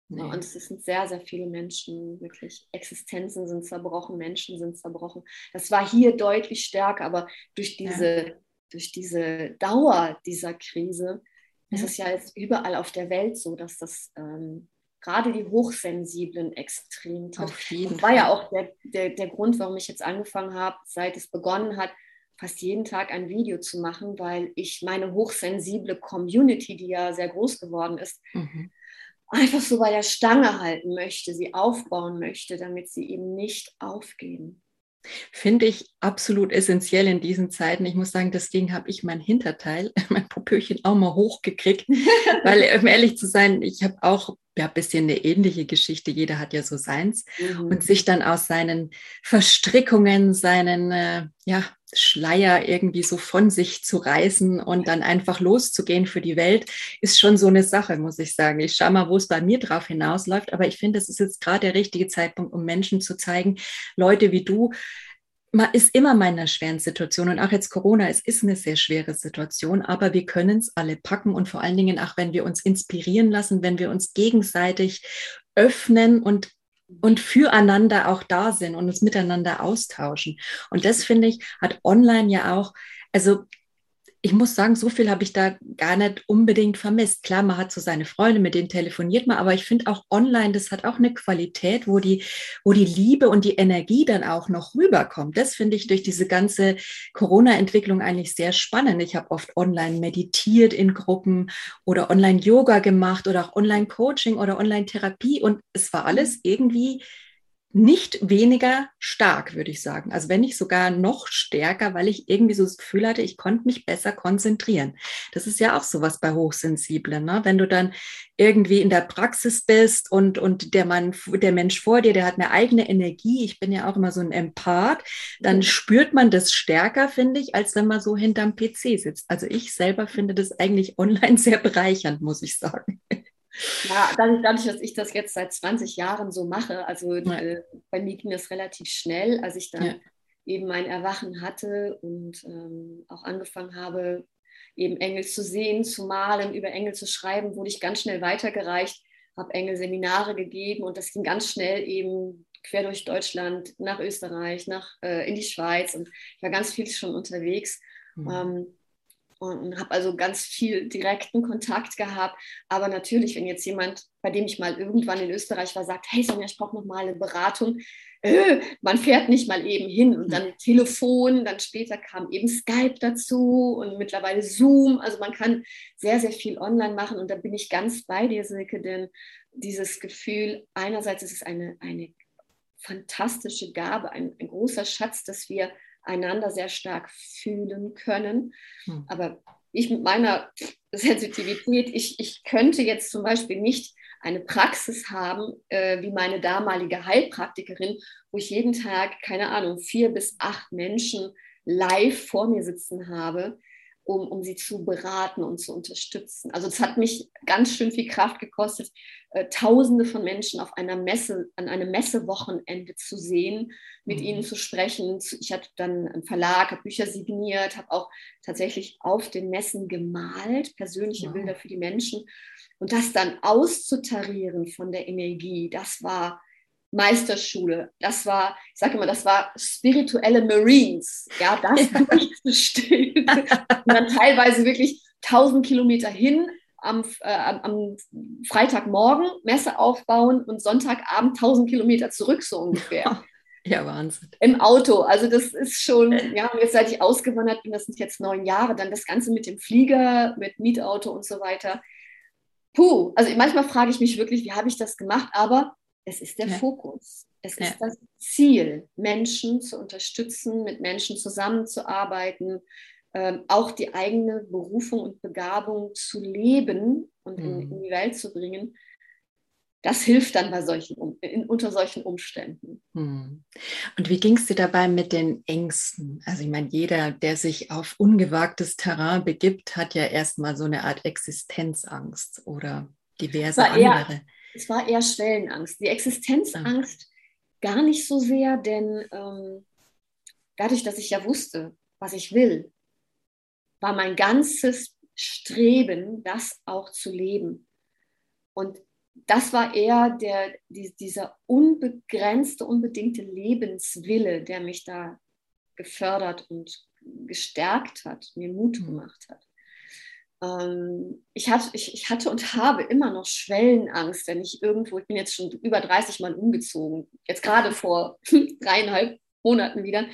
nee. Und es sind sehr, sehr viele Menschen, wirklich Existenzen sind zerbrochen, Menschen sind zerbrochen. Das war hier deutlich stärker, aber durch diese, ja. durch diese Dauer dieser Krise ja. ist es ja jetzt überall auf der Welt so, dass das ähm, gerade die Hochsensiblen extrem trifft. Das war ja auch der, der, der Grund, warum ich jetzt angefangen habe, seit es begonnen hat, fast jeden Tag ein Video zu machen, weil ich meine hochsensible Community, die ja sehr groß geworden ist, mhm. einfach so bei der Stange halten möchte, sie aufbauen möchte, damit sie eben nicht aufgeben.
Finde ich absolut essentiell in diesen Zeiten. Ich muss sagen, deswegen habe ich mein Hinterteil, mein Popöchen auch mal hochgekriegt, weil, um ehrlich zu sein, ich habe auch ja, ein bisschen eine ähnliche Geschichte. Jeder hat ja so seins. Mhm. Und sich dann aus seinen Verstrickungen, seinen äh, ja, Schleier irgendwie so von sich zu reißen und dann einfach loszugehen für die Welt, ist schon so eine Sache, muss ich sagen. Ich schaue mal, wo es bei mir drauf hinausläuft. Aber ich finde, es ist jetzt gerade der richtige Zeitpunkt, um Menschen zu zeigen, Leute wie du, man ist immer mal in einer schweren Situation und auch jetzt Corona, es ist eine sehr schwere Situation, aber wir können es alle packen und vor allen Dingen auch, wenn wir uns inspirieren lassen, wenn wir uns gegenseitig öffnen und und füreinander auch da sind und uns miteinander austauschen. Und das finde ich, hat online ja auch, also ich muss sagen, so viel habe ich da gar nicht unbedingt vermisst. Klar, man hat so seine Freunde, mit denen telefoniert man, aber ich finde auch online, das hat auch eine Qualität, wo die, wo die Liebe und die Energie dann auch noch rüberkommt. Das finde ich durch diese ganze Corona-Entwicklung eigentlich sehr spannend. Ich habe oft online meditiert in Gruppen oder online Yoga gemacht oder auch online Coaching oder online Therapie und es war alles irgendwie nicht weniger stark, würde ich sagen. Also wenn nicht sogar noch stärker, weil ich irgendwie so das Gefühl hatte, ich konnte mich besser konzentrieren. Das ist ja auch sowas bei Hochsensiblen. Ne? Wenn du dann irgendwie in der Praxis bist und, und der Mann, der Mensch vor dir, der hat eine eigene Energie. Ich bin ja auch immer so ein Empath. Dann spürt man das stärker, finde ich, als wenn man so hinterm PC sitzt. Also ich selber finde das eigentlich online sehr bereichernd, muss ich sagen.
Ja, dadurch, dadurch, dass ich das jetzt seit 20 Jahren so mache, also ja. äh, bei mir ging das relativ schnell, als ich dann ja. eben mein Erwachen hatte und ähm, auch angefangen habe, eben Engel zu sehen, zu malen, über Engel zu schreiben, wurde ich ganz schnell weitergereicht, habe Engel-Seminare gegeben und das ging ganz schnell eben quer durch Deutschland, nach Österreich, nach, äh, in die Schweiz und ich war ganz viel schon unterwegs. Mhm. Ähm, und habe also ganz viel direkten Kontakt gehabt. Aber natürlich, wenn jetzt jemand, bei dem ich mal irgendwann in Österreich war, sagt, hey Sonja, ich brauche noch mal eine Beratung, äh, man fährt nicht mal eben hin und dann Telefon, dann später kam eben Skype dazu und mittlerweile Zoom. Also man kann sehr, sehr viel online machen und da bin ich ganz bei dir, Silke, denn dieses Gefühl, einerseits ist es eine, eine fantastische Gabe, ein, ein großer Schatz, dass wir einander sehr stark fühlen können. Hm. Aber ich mit meiner Sensitivität, ich, ich könnte jetzt zum Beispiel nicht eine Praxis haben, äh, wie meine damalige Heilpraktikerin, wo ich jeden Tag, keine Ahnung, vier bis acht Menschen live vor mir sitzen habe um, um sie zu beraten und zu unterstützen. Also es hat mich ganz schön viel Kraft gekostet, äh, Tausende von Menschen auf einer Messe, an einem Messewochenende zu sehen, mit mhm. ihnen zu sprechen. Ich hatte dann einen Verlag, habe Bücher signiert, habe auch tatsächlich auf den Messen gemalt, persönliche wow. Bilder für die Menschen. Und das dann auszutarieren von der Energie, das war Meisterschule. Das war, ich sage immer, das war spirituelle Marines. Ja, das durchzustehen. und dann teilweise wirklich 1000 Kilometer hin am, äh, am Freitagmorgen Messe aufbauen und Sonntagabend 1000 Kilometer zurück, so ungefähr.
Ja, Wahnsinn.
Im Auto. Also das ist schon, ja, jetzt seit ich ausgewandert bin, das sind jetzt neun Jahre, dann das Ganze mit dem Flieger, mit Mietauto und so weiter. Puh, also manchmal frage ich mich wirklich, wie habe ich das gemacht? Aber es ist der ja. Fokus. Es ja. ist das Ziel, Menschen zu unterstützen, mit Menschen zusammenzuarbeiten, ähm, auch die eigene Berufung und Begabung zu leben und mhm. in, in, die Welt zu bringen. Das hilft dann bei solchen, in, unter solchen Umständen.
Mhm. Und wie ging es dir dabei mit den Ängsten? Also ich meine, jeder, der sich auf ungewagtes Terrain begibt, hat ja erstmal so eine Art Existenzangst oder diverse andere.
Eher, es war eher Schwellenangst. Die Existenzangst gar nicht so sehr, denn ähm, dadurch, dass ich ja wusste, was ich will, war mein ganzes Streben, das auch zu leben. Und das war eher der, die, dieser unbegrenzte, unbedingte Lebenswille, der mich da gefördert und gestärkt hat, mir Mut mhm. gemacht hat ich, hatte, ich, ich hatte und habe immer noch Schwellenangst, wenn ich irgendwo, ich bin jetzt schon über 30 Mal umgezogen, jetzt gerade vor dreieinhalb Monaten wieder,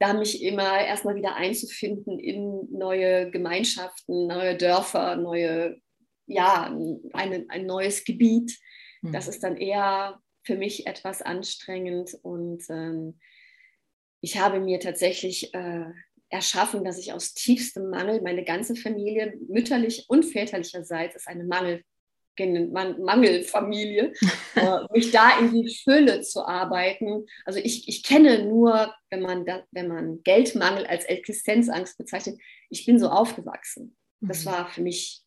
da mich immer erstmal wieder einzufinden in neue Gemeinschaften, neue Dörfer, neue, ja, eine, ein neues Gebiet. Mhm. Das ist dann eher für mich etwas anstrengend und ähm, ich habe mir tatsächlich äh, erschaffen, dass ich aus tiefstem Mangel, meine ganze Familie, mütterlich und väterlicherseits, ist eine Mangel, Mangelfamilie, äh, mich da in die Fülle zu arbeiten. Also ich, ich kenne nur, wenn man, da, wenn man Geldmangel als Existenzangst bezeichnet, ich bin so aufgewachsen. Das mhm. war für mich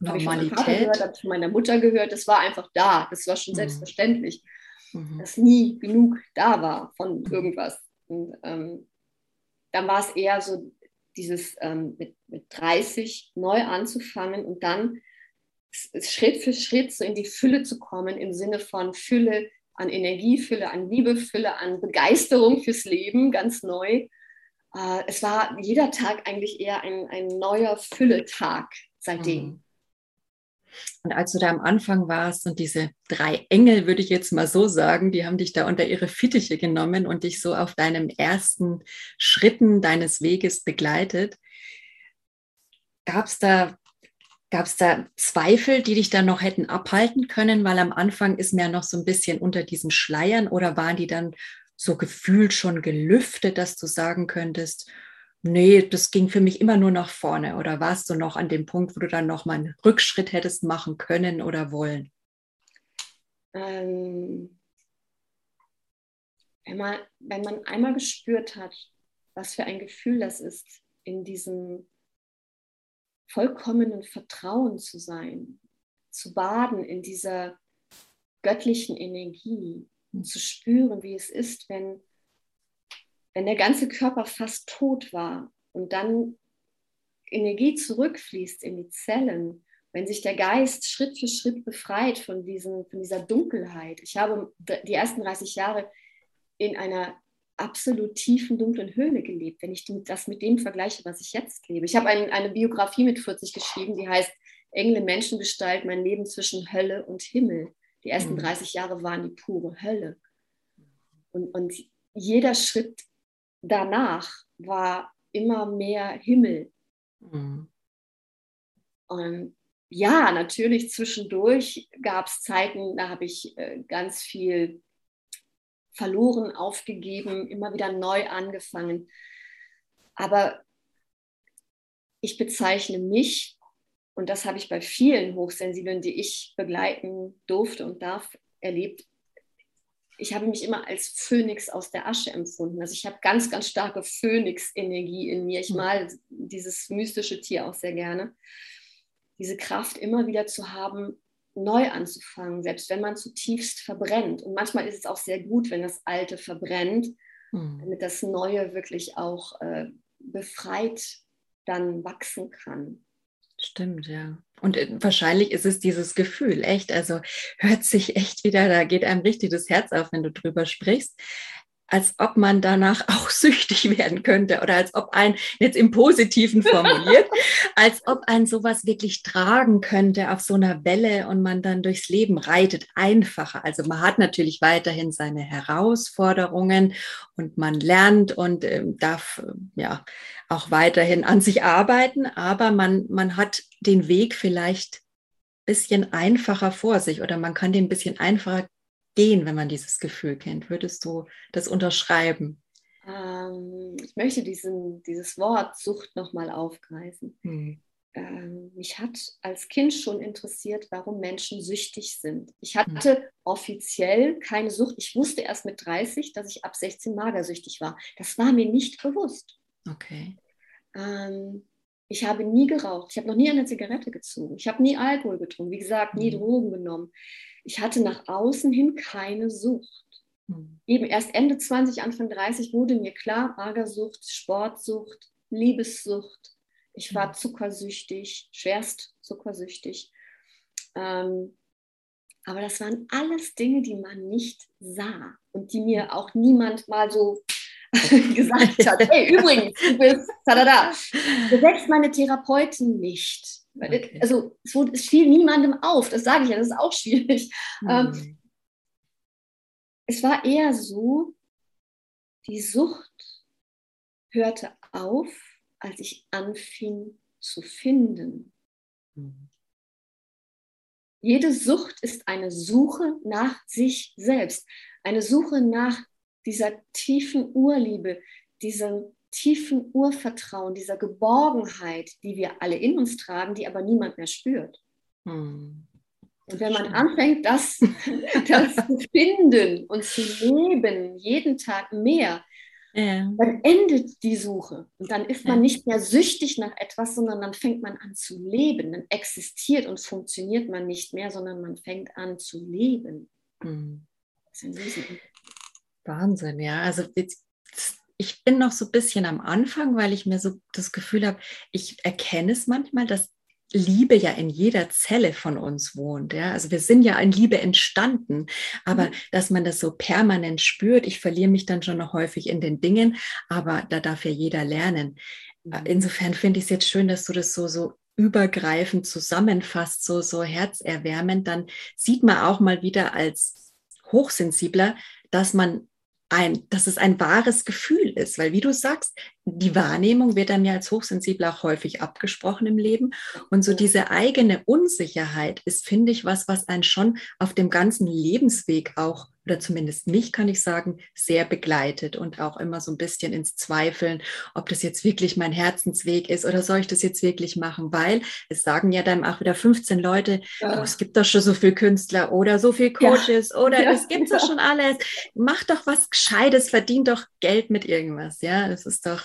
Normalität. Habe ich von gehört, habe ich von meiner Mutter gehört, das war einfach da. Das war schon mhm. selbstverständlich, mhm. dass nie genug da war von mhm. irgendwas. Und, ähm, dann war es eher so dieses ähm, mit, mit 30 neu anzufangen und dann Schritt für Schritt so in die Fülle zu kommen, im Sinne von Fülle an Energie, Fülle an Liebe, Fülle an Begeisterung fürs Leben, ganz neu. Äh, es war jeder Tag eigentlich eher ein, ein neuer Fülletag seitdem. Mhm.
Und als du da am Anfang warst und diese drei Engel, würde ich jetzt mal so sagen, die haben dich da unter ihre Fittiche genommen und dich so auf deinem ersten Schritten deines Weges begleitet, gab es da Gab da Zweifel, die dich dann noch hätten abhalten können? Weil am Anfang ist mir ja noch so ein bisschen unter diesen Schleiern oder waren die dann so gefühlt schon gelüftet, dass du sagen könntest, nee, das ging für mich immer nur nach vorne. Oder warst du noch an dem Punkt, wo du dann noch mal einen Rückschritt hättest machen können oder wollen?
Ähm, wenn, man, wenn man einmal gespürt hat, was für ein Gefühl das ist, in diesem vollkommenen Vertrauen zu sein, zu baden in dieser göttlichen Energie, und zu spüren, wie es ist, wenn wenn der ganze Körper fast tot war und dann Energie zurückfließt in die Zellen, wenn sich der Geist Schritt für Schritt befreit von, diesen, von dieser Dunkelheit. Ich habe die ersten 30 Jahre in einer absolut tiefen, dunklen Höhle gelebt, wenn ich das mit dem vergleiche, was ich jetzt lebe. Ich habe ein, eine Biografie mit 40 geschrieben, die heißt Engel Menschengestalt, mein Leben zwischen Hölle und Himmel. Die ersten 30 mhm. Jahre waren die pure Hölle. Und, und jeder Schritt danach war immer mehr Himmel. Mhm. Und ja, natürlich zwischendurch gab es Zeiten, da habe ich äh, ganz viel verloren, aufgegeben, immer wieder neu angefangen. Aber ich bezeichne mich, und das habe ich bei vielen Hochsensiblen, die ich begleiten durfte und darf, erlebt, ich habe mich immer als Phönix aus der Asche empfunden. Also ich habe ganz, ganz starke Phönix-Energie in mir. Ich hm. mal dieses mystische Tier auch sehr gerne. Diese Kraft immer wieder zu haben, neu anzufangen, selbst wenn man zutiefst verbrennt. Und manchmal ist es auch sehr gut, wenn das Alte verbrennt, mhm. damit das Neue wirklich auch äh, befreit dann wachsen kann.
Stimmt, ja. Und äh, wahrscheinlich ist es dieses Gefühl, echt, also hört sich echt wieder, da geht einem richtig das Herz auf, wenn du drüber sprichst als ob man danach auch süchtig werden könnte oder als ob ein, jetzt im Positiven formuliert, als ob ein sowas wirklich tragen könnte auf so einer Welle und man dann durchs Leben reitet, einfacher. Also man hat natürlich weiterhin seine Herausforderungen und man lernt und äh, darf äh, ja auch weiterhin an sich arbeiten, aber man, man hat den Weg vielleicht bisschen einfacher vor sich oder man kann den ein bisschen einfacher gehen, wenn man dieses Gefühl kennt? Würdest du das unterschreiben?
Ähm, ich möchte diesen, dieses Wort Sucht nochmal aufgreifen. Hm. Ähm, mich hat als Kind schon interessiert, warum Menschen süchtig sind. Ich hm. hatte hm. offiziell keine Sucht. Ich wusste erst mit 30, dass ich ab 16 magersüchtig war. Das war mir nicht bewusst.
Okay.
Ähm, ich habe nie geraucht. Ich habe noch nie eine Zigarette gezogen. Ich habe nie Alkohol getrunken. Wie gesagt, nie hm. Drogen genommen ich hatte nach außen hin keine Sucht. Mhm. Eben erst Ende 20, Anfang 30 wurde mir klar, Magersucht, Sportsucht, Liebessucht. Ich war hm. zuckersüchtig, schwerst zuckersüchtig. Ähm, aber das waren alles Dinge, die man nicht sah und die mir hm. auch niemand mal so gesagt hat. Hey, übrigens, du bist, da, Selbst meine Therapeuten nicht. Okay. Also es, wurde, es, fiel niemandem auf, das sage ich ja, das ist auch schwierig. Mhm. Ähm, es war eher so, die Sucht hörte auf, als ich anfing zu finden. Mhm. Jede Sucht ist eine Suche nach sich selbst, eine Suche nach dieser tiefen Urliebe, diesem tiefen Urvertrauen, dieser Geborgenheit, die wir alle in uns tragen, die aber niemand mehr spürt. Hm. Und wenn man anfängt, das, das zu finden und zu leben, jeden Tag mehr, ja. dann endet die Suche. Und dann ist man ja. nicht mehr süchtig nach etwas, sondern dann fängt man an zu leben. Dann existiert und funktioniert man nicht mehr, sondern man fängt an zu leben. Hm.
Das ist ein Wahnsinn, ja. Also ich bin noch so ein bisschen am Anfang, weil ich mir so das Gefühl habe, ich erkenne es manchmal, dass Liebe ja in jeder Zelle von uns wohnt. Ja? Also wir sind ja in Liebe entstanden, aber mhm. dass man das so permanent spürt, ich verliere mich dann schon noch häufig in den Dingen, aber da darf ja jeder lernen. Mhm. Insofern finde ich es jetzt schön, dass du das so, so übergreifend zusammenfasst, so, so herzerwärmend. Dann sieht man auch mal wieder als Hochsensibler, dass man ein, dass es ein wahres Gefühl ist, weil wie du sagst, die Wahrnehmung wird dann ja als hochsensibel auch häufig abgesprochen im Leben und so diese eigene Unsicherheit ist, finde ich, was, was einen schon auf dem ganzen Lebensweg auch oder zumindest mich kann ich sagen, sehr begleitet und auch immer so ein bisschen ins Zweifeln, ob das jetzt wirklich mein Herzensweg ist oder soll ich das jetzt wirklich machen, weil es sagen ja dann auch wieder 15 Leute, ja. oh, es gibt doch schon so viele Künstler oder so viele Coaches ja. oder ja. es gibt doch schon alles. Mach doch was Gescheites, verdien doch Geld mit irgendwas. Ja, das ist doch.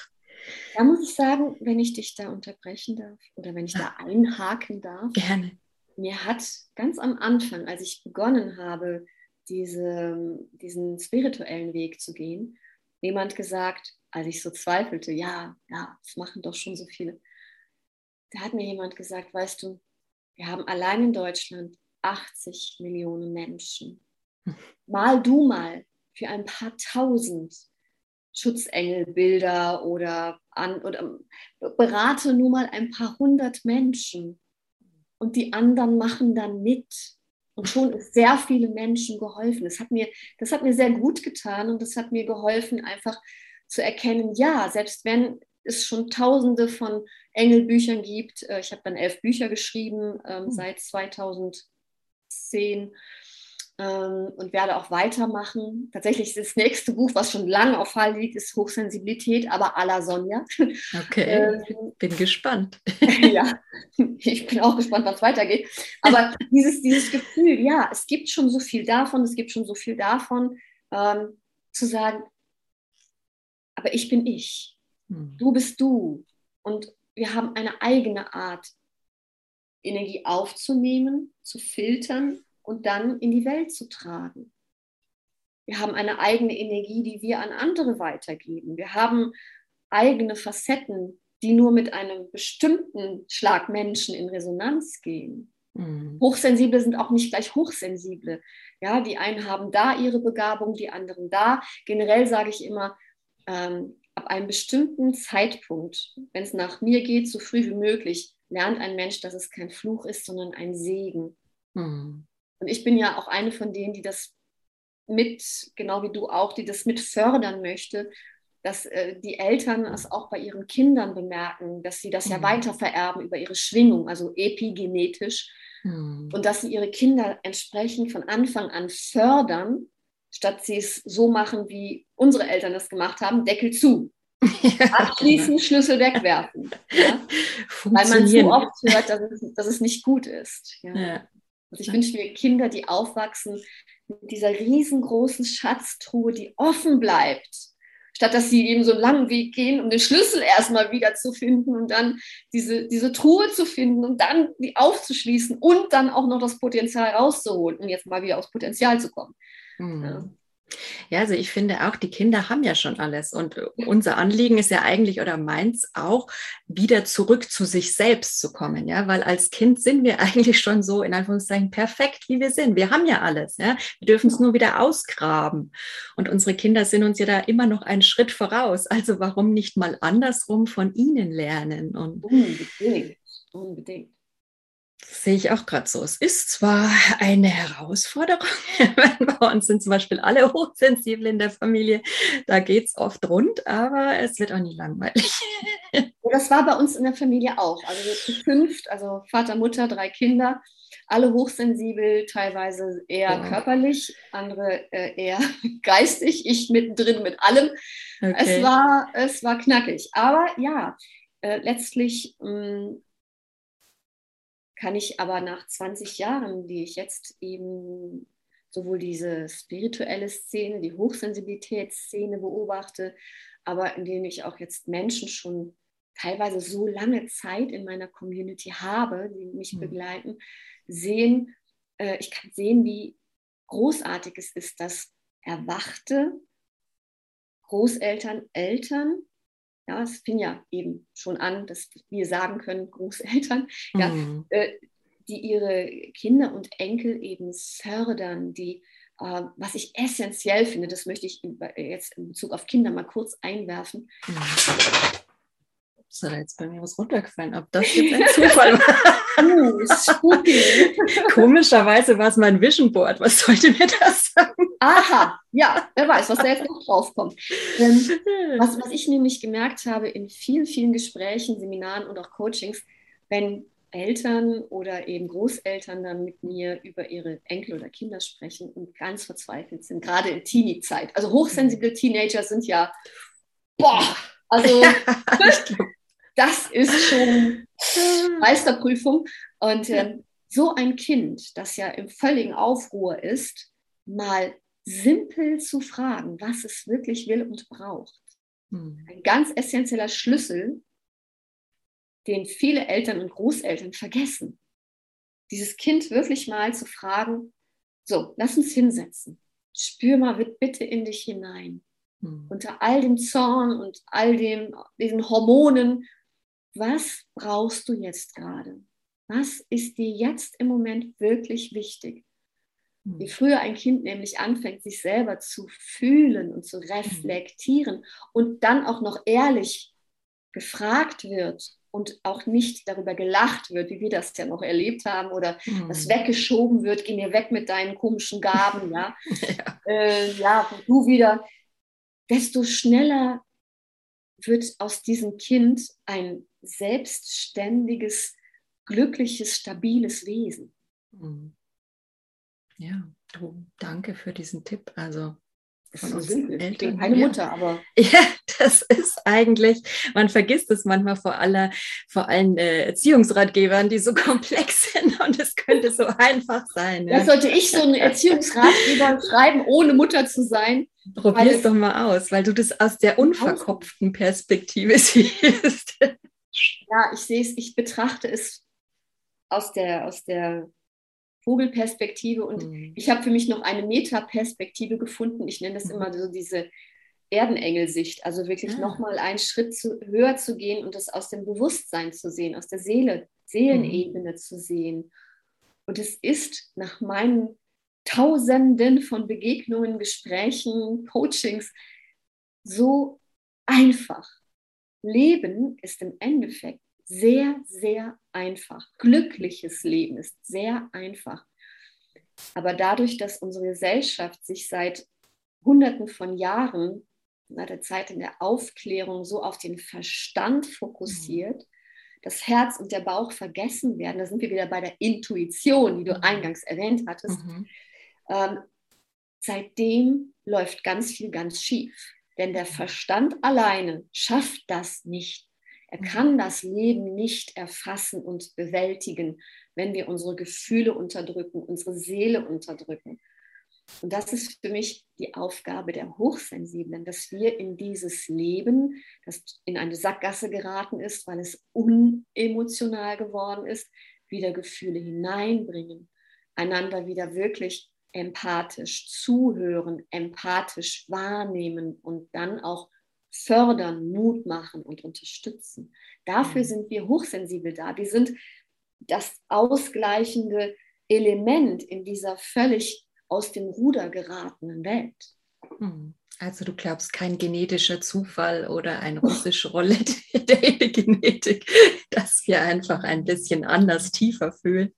Da muss ich sagen, wenn ich dich da unterbrechen darf oder wenn ich da einhaken darf.
Gerne.
Mir hat ganz am Anfang, als ich begonnen habe, diese, diesen spirituellen Weg zu gehen, jemand gesagt, als ich so zweifelte, ja, ja, das machen doch schon so viele. Da hat mir jemand gesagt, weißt du, wir haben allein in Deutschland 80 Millionen Menschen. Mal du mal für ein paar tausend Schutzengelbilder oder, an, oder berate nur mal ein paar hundert Menschen und die anderen machen dann mit und schon ist sehr viele Menschen geholfen. Das hat, mir, das hat mir sehr gut getan und das hat mir geholfen, einfach zu erkennen, ja, selbst wenn es schon tausende von Engelbüchern gibt, äh, ich habe dann elf Bücher geschrieben ähm, hm. seit 2010 ähm, und werde auch weitermachen. Tatsächlich ist das nächste Buch, was schon lange auf Fall liegt, ist Hochsensibilität, aber à la Sonja.
Okay, ähm, bin gespannt.
ja, ich bin auch gespannt, was weitergeht. Aber dieses, dieses Gefühl, ja, es gibt schon so viel davon, es gibt schon so viel davon. ähm, zu sagen, aber ich bin ich, mhm. du bist du und wir haben eine eigene Art, Energie aufzunehmen, zu filtern und dann in die Welt zu tragen. Wir haben eine eigene Energie, die wir an andere weitergeben. Wir haben eigene Facetten, die nur mit einem bestimmten Schlag Menschen in Resonanz gehen. Mhm. Hochsensible sind auch nicht gleich Hochsensible. Ja, die einen haben da ihre Begabung, die anderen da. Generell sage ich immer, ähm, ab einem bestimmten Zeitpunkt, wenn es nach mir geht, so früh wie möglich, lernt ein Mensch, dass es kein Fluch ist, sondern ein Segen. Mhm. Und ich bin ja auch eine von denen, die das mit, genau wie du auch, die das mit fördern möchte, dass äh, die Eltern es auch bei ihren Kindern bemerken, dass sie das mhm. ja weiter vererben über ihre Schwingung, also epigenetisch, mhm. und dass sie ihre Kinder entsprechend von Anfang an fördern, statt sie es so machen, wie unsere Eltern das gemacht haben, Deckel zu. Ja, Abschließen. Schlüssel wegwerfen. Ja? Weil man so oft hört, dass es, dass es nicht gut ist. Ja? Also ich wünsche mir Kinder, die aufwachsen mit dieser riesengroßen Schatztruhe, die offen bleibt statt dass sie eben so einen langen Weg gehen, um den Schlüssel erstmal wieder zu finden und dann diese, diese Truhe zu finden und dann die aufzuschließen und dann auch noch das Potenzial rauszuholen, um jetzt mal wieder aufs Potenzial zu kommen. Mhm.
Ja. Ja, also ich finde auch, die Kinder haben ja schon alles. Und unser Anliegen ist ja eigentlich oder meins auch, wieder zurück zu sich selbst zu kommen. Ja, weil als Kind sind wir eigentlich schon so in Anführungszeichen perfekt, wie wir sind. Wir haben ja alles. Ja, wir dürfen es nur wieder ausgraben. Und unsere Kinder sind uns ja da immer noch einen Schritt voraus. Also warum nicht mal andersrum von ihnen lernen? Und unbedingt, unbedingt sehe ich auch gerade so. Es ist zwar eine Herausforderung, bei uns sind zum Beispiel alle hochsensibel in der Familie, da geht es oft rund, aber es wird auch nie langweilig.
Das war bei uns in der Familie auch. Also wir zu fünft, also Vater, Mutter, drei Kinder, alle hochsensibel, teilweise eher ja. körperlich, andere äh, eher geistig, ich mittendrin mit allem. Okay. Es, war, es war knackig. Aber ja, äh, letztlich mm, kann ich aber nach 20 Jahren, die ich jetzt eben sowohl diese spirituelle Szene, die Hochsensibilitätsszene beobachte, aber indem ich auch jetzt Menschen schon teilweise so lange Zeit in meiner Community habe, die mich mhm. begleiten, sehen, äh, ich kann sehen, wie großartig es ist, dass erwachte Großeltern, Eltern ja, es fing ja eben schon an, dass wir sagen können, Großeltern, mhm. ja, äh, die ihre Kinder und Enkel eben fördern, die, äh, was ich essentiell finde, das möchte ich jetzt in Bezug auf Kinder mal kurz einwerfen. Mhm.
Ist da jetzt bei mir was runtergefallen? Ob das jetzt ein Zufall war? uh, Komischerweise war es mein Vision Board. Was sollte mir das sagen?
Aha, ja, wer weiß, was da jetzt noch draufkommt. Ähm, was, was ich nämlich gemerkt habe in vielen, vielen Gesprächen, Seminaren und auch Coachings, wenn Eltern oder eben Großeltern dann mit mir über ihre Enkel oder Kinder sprechen und ganz verzweifelt sind, gerade in Teenie-Zeit. Also hochsensible Teenager sind ja, boah, also das ist schon Meisterprüfung. Und äh, so ein Kind, das ja im völligen Aufruhr ist, mal simpel zu fragen, was es wirklich will und braucht. Hm. Ein ganz essentieller Schlüssel, den viele Eltern und Großeltern vergessen. Dieses Kind wirklich mal zu fragen, so, lass uns hinsetzen. Spür mal bitte in dich hinein. Hm. Unter all dem Zorn und all dem, diesen Hormonen was brauchst du jetzt gerade? Was ist dir jetzt im Moment wirklich wichtig? Hm. Wie früher ein Kind nämlich anfängt, sich selber zu fühlen und zu reflektieren und dann auch noch ehrlich gefragt wird und auch nicht darüber gelacht wird, wie wir das ja noch erlebt haben, oder mhm. das weggeschoben wird, geh mir weg mit deinen komischen Gaben, ja, ja. Äh, ja, du wieder, desto schneller wird aus diesem Kind ein selbstständiges, glückliches, stabiles Wesen. Mhm.
Ja, du, danke für diesen Tipp. Also
von uns simpel. Eltern. Keine ja. Mutter, aber.
Ja, das ist eigentlich, man vergisst es manchmal vor aller, vor allen äh, Erziehungsratgebern, die so komplex sind und es könnte so einfach sein.
Ja. Das sollte ich so einen Erziehungsratgeber schreiben, ohne Mutter zu sein.
Probier es doch mal aus, weil du das aus der unverkopften Perspektive siehst.
Ja, ich sehe es, ich betrachte es aus der, aus der Vogelperspektive und mhm. ich habe für mich noch eine Metaperspektive gefunden. Ich nenne das mhm. immer so diese Erdenengelsicht, also wirklich. Ah. nochmal einen Schritt zu, höher zu gehen und das aus dem Bewusstsein zu sehen, aus der Seele, Seelenebene mhm. zu sehen. Und es ist nach meinen Tausenden von Begegnungen, Gesprächen, Coachings so einfach. Leben ist im Endeffekt sehr, sehr einfach. Glückliches Leben ist sehr einfach. Aber dadurch, dass unsere Gesellschaft sich seit Hunderten von Jahren, na, der Zeit in der Aufklärung, so auf den Verstand fokussiert, mhm. das Herz und der Bauch vergessen werden, da sind wir wieder bei der Intuition, die du mhm. eingangs erwähnt hattest, mhm. ähm, seitdem läuft ganz viel ganz schief. Denn der. Verstand alleine schafft das nicht. Er mhm. kann das Leben nicht erfassen und bewältigen, wenn wir unsere Gefühle unterdrücken, unsere Seele unterdrücken. Und das ist für mich die Aufgabe der Hochsensiblen, dass wir in dieses Leben, das in eine Sackgasse geraten ist, weil es unemotional geworden ist, wieder Gefühle hineinbringen, einander wieder wirklich empathisch zuhören, empathisch wahrnehmen und dann auch fördern, Mut machen und unterstützen. Dafür mhm. sind wir hochsensibel da. Wir sind das ausgleichende Element in dieser völlig aus dem Ruder geratenen Welt.
Mhm. Also du glaubst kein genetischer Zufall oder ein russische Roulette der Genetik, dass wir einfach ein bisschen anders tiefer fühlen.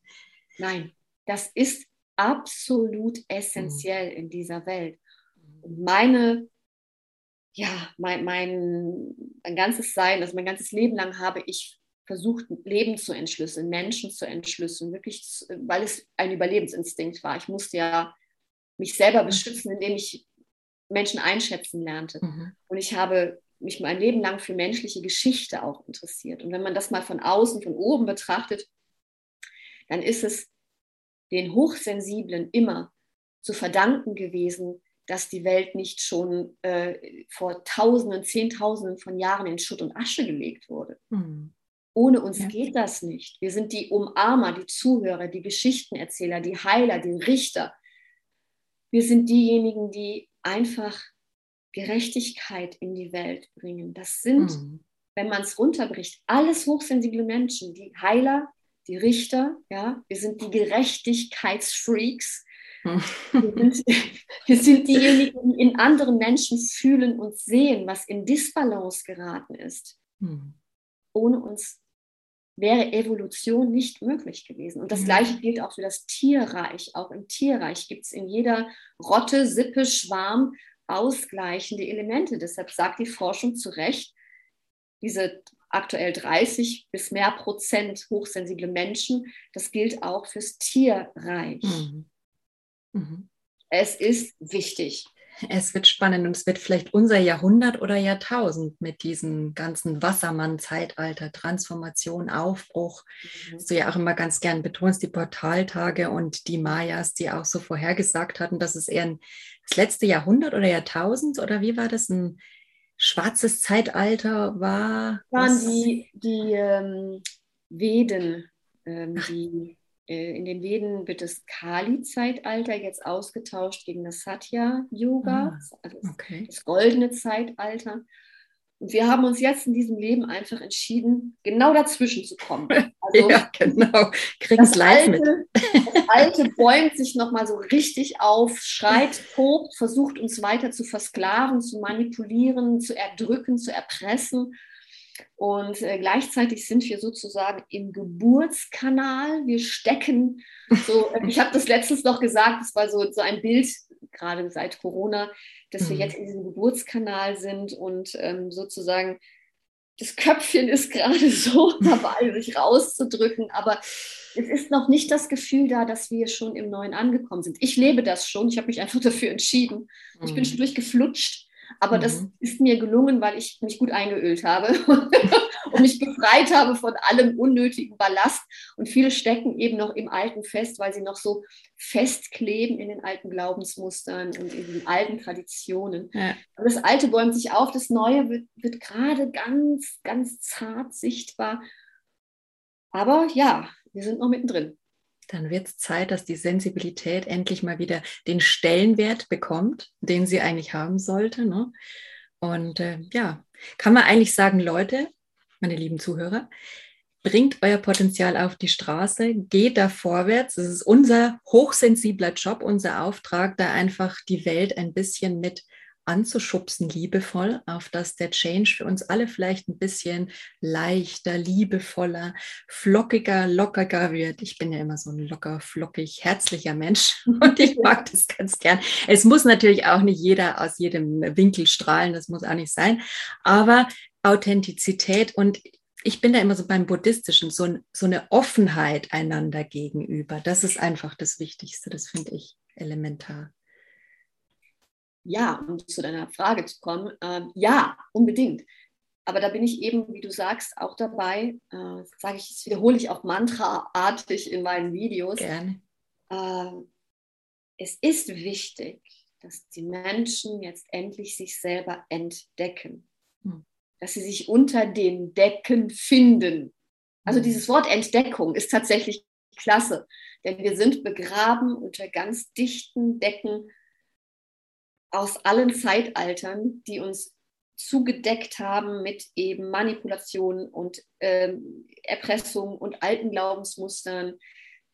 Nein, das ist absolut essentiell mhm. in dieser Welt. Und meine ja, mein, mein, mein ganzes Sein, also mein ganzes Leben lang habe ich versucht, Leben zu entschlüsseln, Menschen zu entschlüsseln, wirklich, weil es ein Überlebensinstinkt war. Ich musste ja mich selber mhm. beschützen, indem ich Menschen einschätzen lernte. Mhm. Und ich habe mich mein Leben lang für menschliche Geschichte auch interessiert. Und wenn man das mal von außen, von oben betrachtet, dann ist es den Hochsensiblen immer zu verdanken gewesen, dass die Welt nicht schon äh, vor Tausenden, Zehntausenden von Jahren in Schutt und Asche gelegt wurde. Mhm. Ohne uns ja. geht das nicht. Wir sind die Umarmer, die Zuhörer, die Geschichtenerzähler, die Heiler, die Richter. Wir sind diejenigen, die einfach Gerechtigkeit in die Welt bringen. Das sind, mhm. wenn man es runterbricht, alles hochsensible Menschen, die Heiler, die Richter, ja, wir sind die Gerechtigkeitsfreaks, wir, sind, wir sind diejenigen, die in anderen Menschen fühlen und sehen, was in Disbalance geraten ist. Hm. Ohne uns wäre Evolution nicht möglich gewesen. Und das Gleiche gilt auch für das Tierreich. Auch im Tierreich gibt es in jeder Rotte, Sippe, Schwarm ausgleichende Elemente. Deshalb sagt die Forschung zu Recht, diese aktuell 30 bis mehr Prozent hochsensible Menschen, das gilt auch fürs Tierreich. Mhm. Mhm. Es ist wichtig.
Es wird spannend und es wird vielleicht unser Jahrhundert oder Jahrtausend mit diesem ganzen Wassermann-Zeitalter, Transformation, Aufbruch. Mhm. du ja auch immer ganz gern betonst, die Portaltage und die Mayas, die auch so vorhergesagt hatten, dass es eher ein, das letzte Jahrhundert oder Jahrtausend oder wie war das, ein schwarzes Zeitalter war?
Waren die, die ähm, Veden, ähm, die äh, in den Veden wird das Kali-Zeitalter jetzt ausgetauscht gegen das Satya-Yoga, ah, also okay. das goldene Zeitalter. Und wir haben uns jetzt in diesem Leben einfach entschieden, genau dazwischen zu kommen.
Also ja, genau. Kriegen es live mit.
Das Alte bäumt sich nochmal so richtig auf, schreit, tobt, versucht uns weiter zu versklaven, zu manipulieren, zu erdrücken, zu erpressen. Und äh, gleichzeitig sind wir sozusagen im Geburtskanal. Wir stecken so, äh, ich habe das letztens noch gesagt, das war so, so ein Bild, gerade seit Corona, dass mhm. wir jetzt in diesem Geburtskanal sind und ähm, sozusagen das Köpfchen ist gerade so dabei, sich rauszudrücken, aber es ist noch nicht das Gefühl da, dass wir schon im Neuen angekommen sind. Ich lebe das schon, ich habe mich einfach dafür entschieden. Ich bin mhm. schon durchgeflutscht aber mhm. das ist mir gelungen, weil ich mich gut eingeölt habe und mich befreit habe von allem unnötigen Ballast. Und viele stecken eben noch im Alten fest, weil sie noch so festkleben in den alten Glaubensmustern und in den alten Traditionen. Ja. das Alte bäumt sich auf, das Neue wird, wird gerade ganz, ganz zart sichtbar. Aber ja, wir sind noch mittendrin
dann wird es Zeit, dass die Sensibilität endlich mal wieder den Stellenwert bekommt, den sie eigentlich haben sollte. Ne? Und äh, ja, kann man eigentlich sagen, Leute, meine lieben Zuhörer, bringt euer Potenzial auf die Straße, geht da vorwärts. Es ist unser hochsensibler Job, unser Auftrag, da einfach die Welt ein bisschen mit anzuschubsen, liebevoll, auf dass der Change für uns alle vielleicht ein bisschen leichter, liebevoller, flockiger, lockiger wird. Ich bin ja immer so ein locker, flockig, herzlicher Mensch und ich mag das ganz gern. Es muss natürlich auch nicht jeder aus jedem Winkel strahlen, das muss auch nicht sein, aber Authentizität und ich bin da immer so beim Buddhistischen, so, so eine Offenheit einander gegenüber. Das ist einfach das Wichtigste, das finde ich elementar
ja, um zu deiner Frage zu kommen, äh, ja, unbedingt. Aber da bin ich eben, wie du sagst, auch dabei, äh, sage ich, das wiederhole ich auch mantraartig in meinen Videos.
Gerne.
Äh, es ist wichtig, dass die Menschen jetzt endlich sich selber entdecken. Dass sie sich unter den Decken finden. Also hm. dieses Wort Entdeckung ist tatsächlich klasse, denn wir sind begraben unter ganz dichten Decken aus allen Zeitaltern, die uns zugedeckt haben mit eben Manipulationen und ähm, Erpressung und alten Glaubensmustern,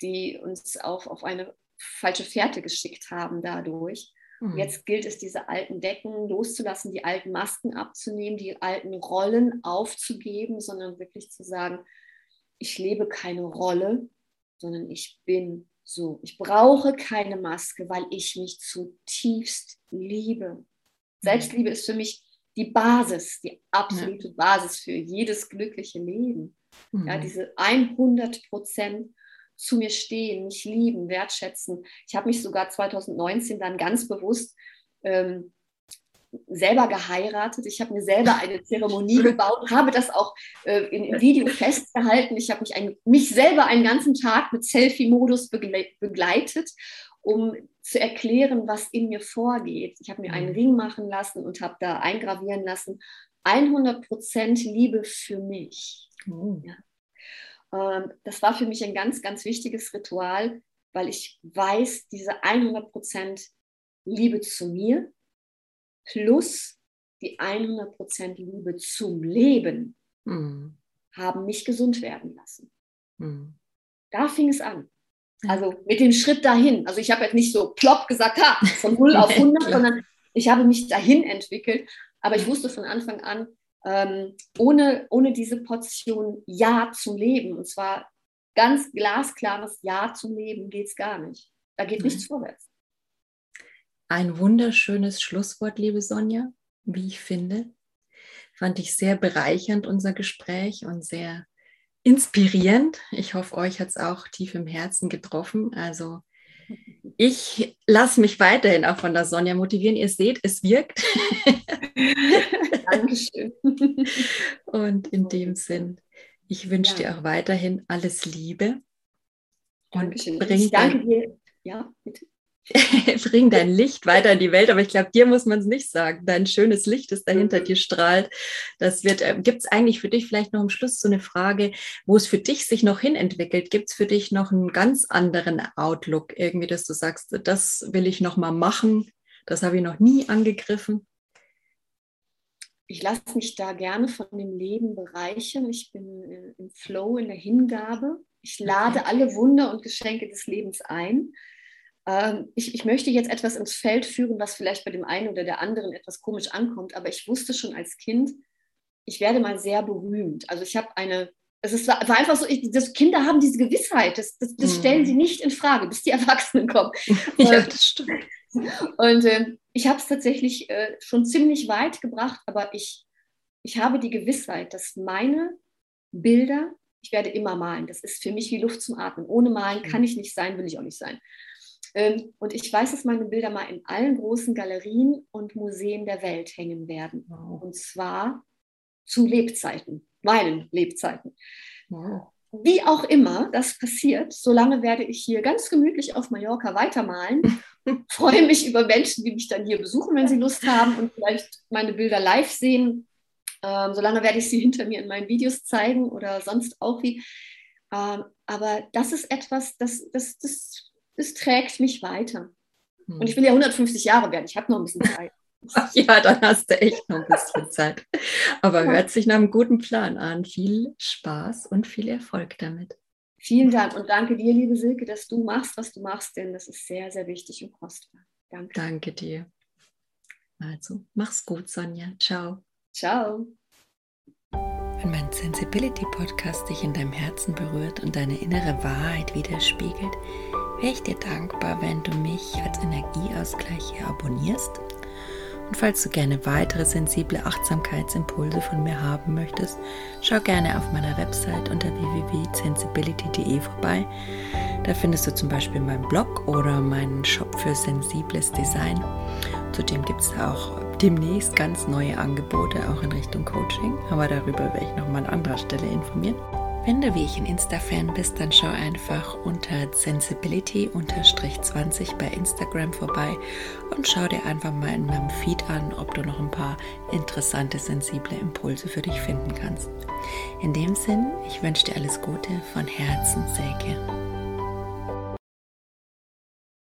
die uns auch auf eine falsche Fährte geschickt haben dadurch. Mhm. Jetzt gilt es, diese alten Decken loszulassen, die alten Masken abzunehmen, die alten Rollen aufzugeben, sondern wirklich zu sagen, ich lebe keine Rolle, sondern ich bin so, ich brauche keine Maske, weil ich mich zutiefst liebe. Selbstliebe ist für mich die Basis, die absolute ja. Basis für jedes glückliche Leben. Mhm. Ja, diese 100 Prozent zu mir stehen, mich lieben, wertschätzen. Ich habe mich sogar 2019 dann ganz bewusst ähm, selber geheiratet. Ich habe mir selber eine Zeremonie gebaut, habe das auch äh, im Video festgehalten. Ich habe mich, ein, mich selber einen ganzen Tag mit Selfie-Modus begleitet, um zu erklären, was in mir vorgeht. Ich habe mir einen mhm. Ring machen lassen und habe da eingravieren lassen. 100% Liebe für mich. Oh. Ja. Ähm, das war für mich ein ganz, ganz wichtiges Ritual, weil ich weiß, diese 100% Liebe zu mir, plus die 100% Liebe zum Leben mhm. haben mich gesund werden lassen. Mhm. Da fing es an. Also mit dem Schritt dahin. Also ich habe jetzt nicht so plopp gesagt, ha, von 0 auf 100, sondern ich habe mich dahin entwickelt. Aber ich wusste von Anfang an, ähm, ohne, ohne diese Portion Ja zum Leben, und zwar ganz glasklares Ja zum Leben, geht es gar nicht. Da geht nichts vorwärts.
Ein wunderschönes Schlusswort, liebe Sonja, wie ich finde. Fand ich sehr bereichernd, unser Gespräch und sehr inspirierend. Ich hoffe, euch hat es auch tief im Herzen getroffen. Also ich lasse mich weiterhin auch von der Sonja motivieren. Ihr seht, es wirkt.
Dankeschön.
Und in dem Sinn, ich wünsche ja. dir auch weiterhin alles Liebe.
Dankeschön. Und ich danke dir. Ja,
bitte. bring dein Licht weiter in die Welt, aber ich glaube, dir muss man es nicht sagen. Dein schönes Licht, das dahinter mhm. dir strahlt. Das wird, äh, gibt es eigentlich für dich vielleicht noch am Schluss so eine Frage, wo es für dich sich noch hin entwickelt? Gibt es für dich noch einen ganz anderen Outlook, irgendwie, dass du sagst, das will ich noch mal machen, das habe ich noch nie angegriffen?
Ich lasse mich da gerne von dem Leben bereichern. Ich bin äh, im Flow, in der Hingabe. Ich lade alle Wunder und Geschenke des Lebens ein ähm, ich, ich möchte jetzt etwas ins Feld führen, was vielleicht bei dem einen oder der anderen etwas komisch ankommt, aber ich wusste schon als Kind, ich werde mal sehr berühmt. Also ich habe eine, es ist, war einfach so, ich, das, Kinder haben diese Gewissheit, das, das, das stellen mhm. sie nicht in Frage, bis die Erwachsenen kommen.
ja, das stimmt.
Und äh, ich habe es tatsächlich äh, schon ziemlich weit gebracht, aber ich ich habe die Gewissheit, dass meine Bilder, ich werde immer malen. Das ist für mich wie Luft zum Atmen. Ohne Malen kann ich nicht sein, will ich auch nicht sein. Ähm, und ich weiß, dass meine Bilder mal in allen großen Galerien und Museen der Welt hängen werden. Wow. Und zwar zu Lebzeiten, meinen Lebzeiten. Wow. Wie auch immer das passiert, solange werde ich hier ganz gemütlich auf Mallorca weitermalen. Freue mich über Menschen, die mich dann hier besuchen, wenn sie Lust haben und vielleicht meine Bilder live sehen. Ähm, solange werde ich sie hinter mir in meinen Videos zeigen oder sonst auch wie. Ähm, aber das ist etwas, das, das, das es trägt mich weiter. Hm. Und ich will ja 150 Jahre werden. Ich habe noch ein bisschen Zeit.
ja, dann hast du echt noch ein bisschen Zeit. Aber hört sich nach einem guten Plan an. Viel Spaß und viel Erfolg damit.
Vielen Dank und danke dir, liebe Silke, dass du machst, was du machst, denn das ist sehr, sehr wichtig und kostbar.
Danke. Danke dir. Also, mach's gut, Sonja. Ciao.
Ciao.
Wenn mein Sensibility Podcast dich in deinem Herzen berührt und deine innere Wahrheit widerspiegelt, wäre ich dir dankbar, wenn du mich als Energieausgleich hier abonnierst. Und falls du gerne weitere sensible Achtsamkeitsimpulse von mir haben möchtest, schau gerne auf meiner Website unter www.sensibility.de vorbei. Da findest du zum Beispiel meinen Blog oder meinen Shop für sensibles Design. Zudem gibt es auch demnächst ganz neue Angebote, auch in Richtung Coaching, aber darüber werde ich nochmal an anderer Stelle informieren. Wenn du wie ich ein Insta-Fan bist, dann schau einfach unter Sensibility-20 bei Instagram vorbei und schau dir einfach mal in meinem Feed an, ob du noch ein paar interessante, sensible Impulse für dich finden kannst. In dem Sinn, ich wünsche dir alles Gute von Herzen, Säge.